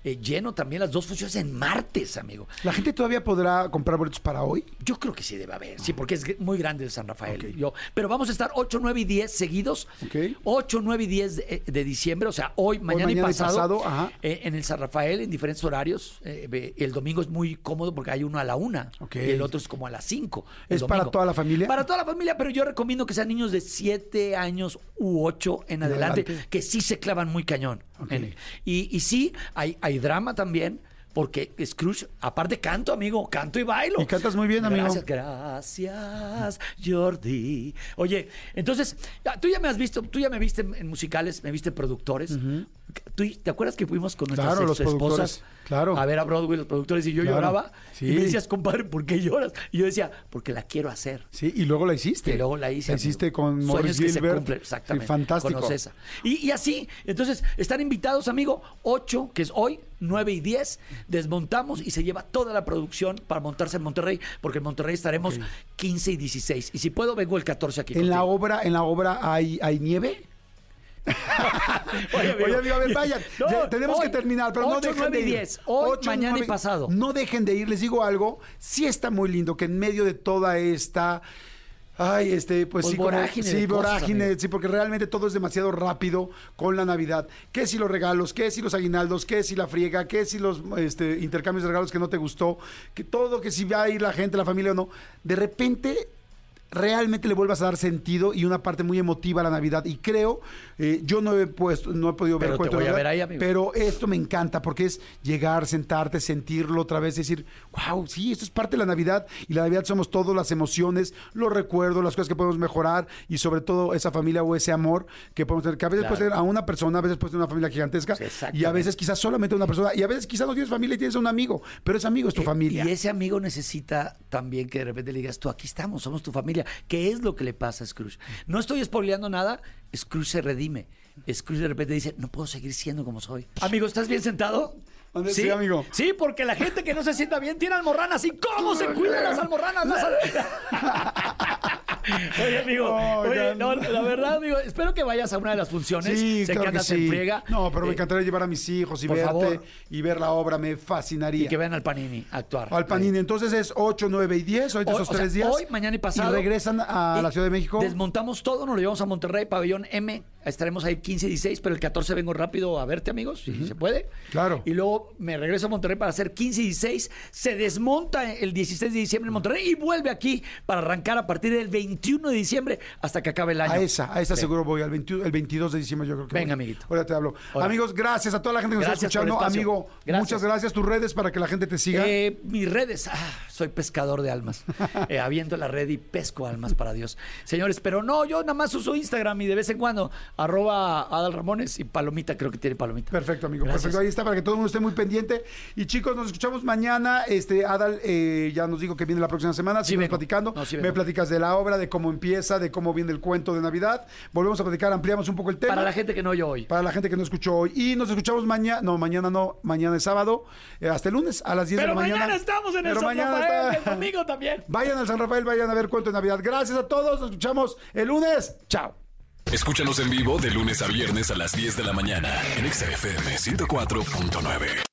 eh, lleno también las dos funciones en martes, amigo. ¿La gente todavía podrá comprar boletos para hoy? Yo creo que sí debe haber, sí, porque es muy grande el San Rafael. Yo, pero vamos a estar 8, 9 y 10 seguidos. Ok. 8, 9 y 10 de, de diciembre, o sea, hoy, mañana, mañana y y pasado, pasado, ajá. eh, en el San Rafael, en diferentes horarios. Eh, el domingo es muy cómodo porque hay uno a la una y el otro es como a las 5. el ¿Es para toda la familia? Para toda la familia, pero yo recomiendo que sean niños de 7 años u 8 en adelante, adelante. que sí se clavan muy cañón. Ok. en él. Y, y sí, hay, hay drama también. Porque Scrooge, aparte canto, amigo, canto y bailo. Y cantas muy bien, amigo. Gracias, gracias, Jordi. Oye, entonces, ya, tú ya me has visto, tú ya me viste en, musicales, me viste en productores. ¿Tú, ¿Te acuerdas que fuimos con nuestras Claro, los esposas claro. a ver a Broadway, los productores, y yo Claro, lloraba? sí. Y me decías, compadre, ¿por qué lloras? Y yo decía, porque la quiero hacer. Sí, y luego la hiciste. Y luego la hice. La hiciste con Sueños Maurice que se Gilbert. cumplen, exactamente. Sí, fantástico. Con. Y, y así, entonces, están invitados, amigo, 8, que es hoy, 9 y 10, desmontamos y se lleva toda la producción para montarse en Monterrey, porque en Monterrey estaremos 15 y 16. Y si puedo, vengo el 14 aquí. En la obra, en la obra hay, hay nieve. Oye, Oye, amigo, a ver, vayan. No, Ya tenemos hoy, que terminar, pero no 8, dejen 9 de y ir. 10. Hoy, mañana y pasado. No dejen de ir. Les digo algo. Sí está muy lindo que en medio de toda esta... Ay, este, pues, Pues sí, como- vorágine sí, cosas, vorágine, sí, porque realmente todo es demasiado rápido con la Navidad. ¿Qué si los regalos? ¿Qué si los aguinaldos? ¿Qué si la friega? ¿Qué si los este, intercambios de regalos que no te gustó? Que todo, que si va a ir la gente, la familia o no. De repente realmente le vuelvas a dar sentido y una parte muy emotiva a la Navidad. Y creo, eh, yo no he puesto, no he podido ver Pero te cuento de voy a Navidad, ver ahí, amigo. pero esto me encanta porque es llegar, sentarte, sentirlo otra vez, decir, wow, sí, esto es parte de la Navidad y la Navidad somos todas las emociones, los recuerdos, las cosas que podemos mejorar y sobre todo esa familia o ese amor que podemos tener, que a veces Claro. puede ser a una persona, a veces puede ser una familia gigantesca y a veces quizás solamente una persona y a veces quizás no tienes familia y tienes un amigo, pero ese amigo es tu familia. Y ese amigo necesita también que de repente le digas, tú aquí estamos, somos tu familia. ¿Qué es lo que le pasa a Scrooge? No estoy spoileando nada, Scrooge se redime. Scrooge de repente dice, no puedo seguir siendo como soy. Amigo, ¿estás bien sentado? ¿Dónde? Sí, amigo. Sí, porque la gente que no se sienta bien tiene almorranas. ¿Y cómo se cuidan las almorranas? Las al- Oye, amigo, oye, no, la verdad, amigo, espero que vayas a una de las funciones. Sí, sé claro que que andas sí. en friega. No, pero me Eh, encantaría llevar a mis hijos y verte favor. y ver la obra, me Y fascinaría. que vean al Panini actuar. Al Panini, entonces es 8, 9 y 10, ahorita Hoy, esos o sea, tres días. hoy, mañana y pasado. Y regresan a Y la Ciudad de México. Desmontamos todo, nos lo llevamos a Monterrey, pabellón M. Estaremos ahí 15 y 16, pero el 14 vengo rápido a verte, amigos, si se puede. Claro. Y luego me regreso a Monterrey para hacer 15 y 16. Se desmonta el 16 de diciembre en Monterrey y vuelve aquí para arrancar a partir del 21 de diciembre hasta que acabe el año. A esa, a esa Ven. seguro voy, al 21 el 22 de diciembre yo creo que Venga, voy. amiguito. Ahora te hablo. Hola. Amigos, gracias a toda la gente que nos Gracias está por el escuchando. Amigo, Gracias. muchas gracias. Tus redes para que la gente te siga. Eh, mis redes, ah, soy pescador de almas. Eh, aviento la red y pesco almas para Dios. Señores, pero no, yo nada más uso Instagram y de vez en cuando arroba Adal Ramones y Palomita, creo que tiene Palomita. Perfecto, amigo. Gracias. Perfecto. Ahí está para que todo el mundo esté muy pendiente. Y chicos, nos escuchamos mañana. Este, Adal eh, ya nos dijo que viene la próxima semana. Sí platicando. No, sí Me platicas de la obra, de cómo empieza, de cómo viene el cuento de Navidad. Volvemos a platicar, ampliamos un poco el tema. Para la gente que no oyó hoy. Para la gente que no escuchó hoy. Y nos escuchamos mañana. No, mañana no. Mañana es sábado. eh, hasta el lunes a las 10 Pero de la mañana. mañana estamos en el Pero San mañana está- el domingo también. Vayan al San Rafael, vayan a ver cuento de Navidad. Gracias a todos. Nos escuchamos el lunes. Chao. Escúchanos en vivo de lunes a viernes a las 10 de la mañana en XFM 104.9.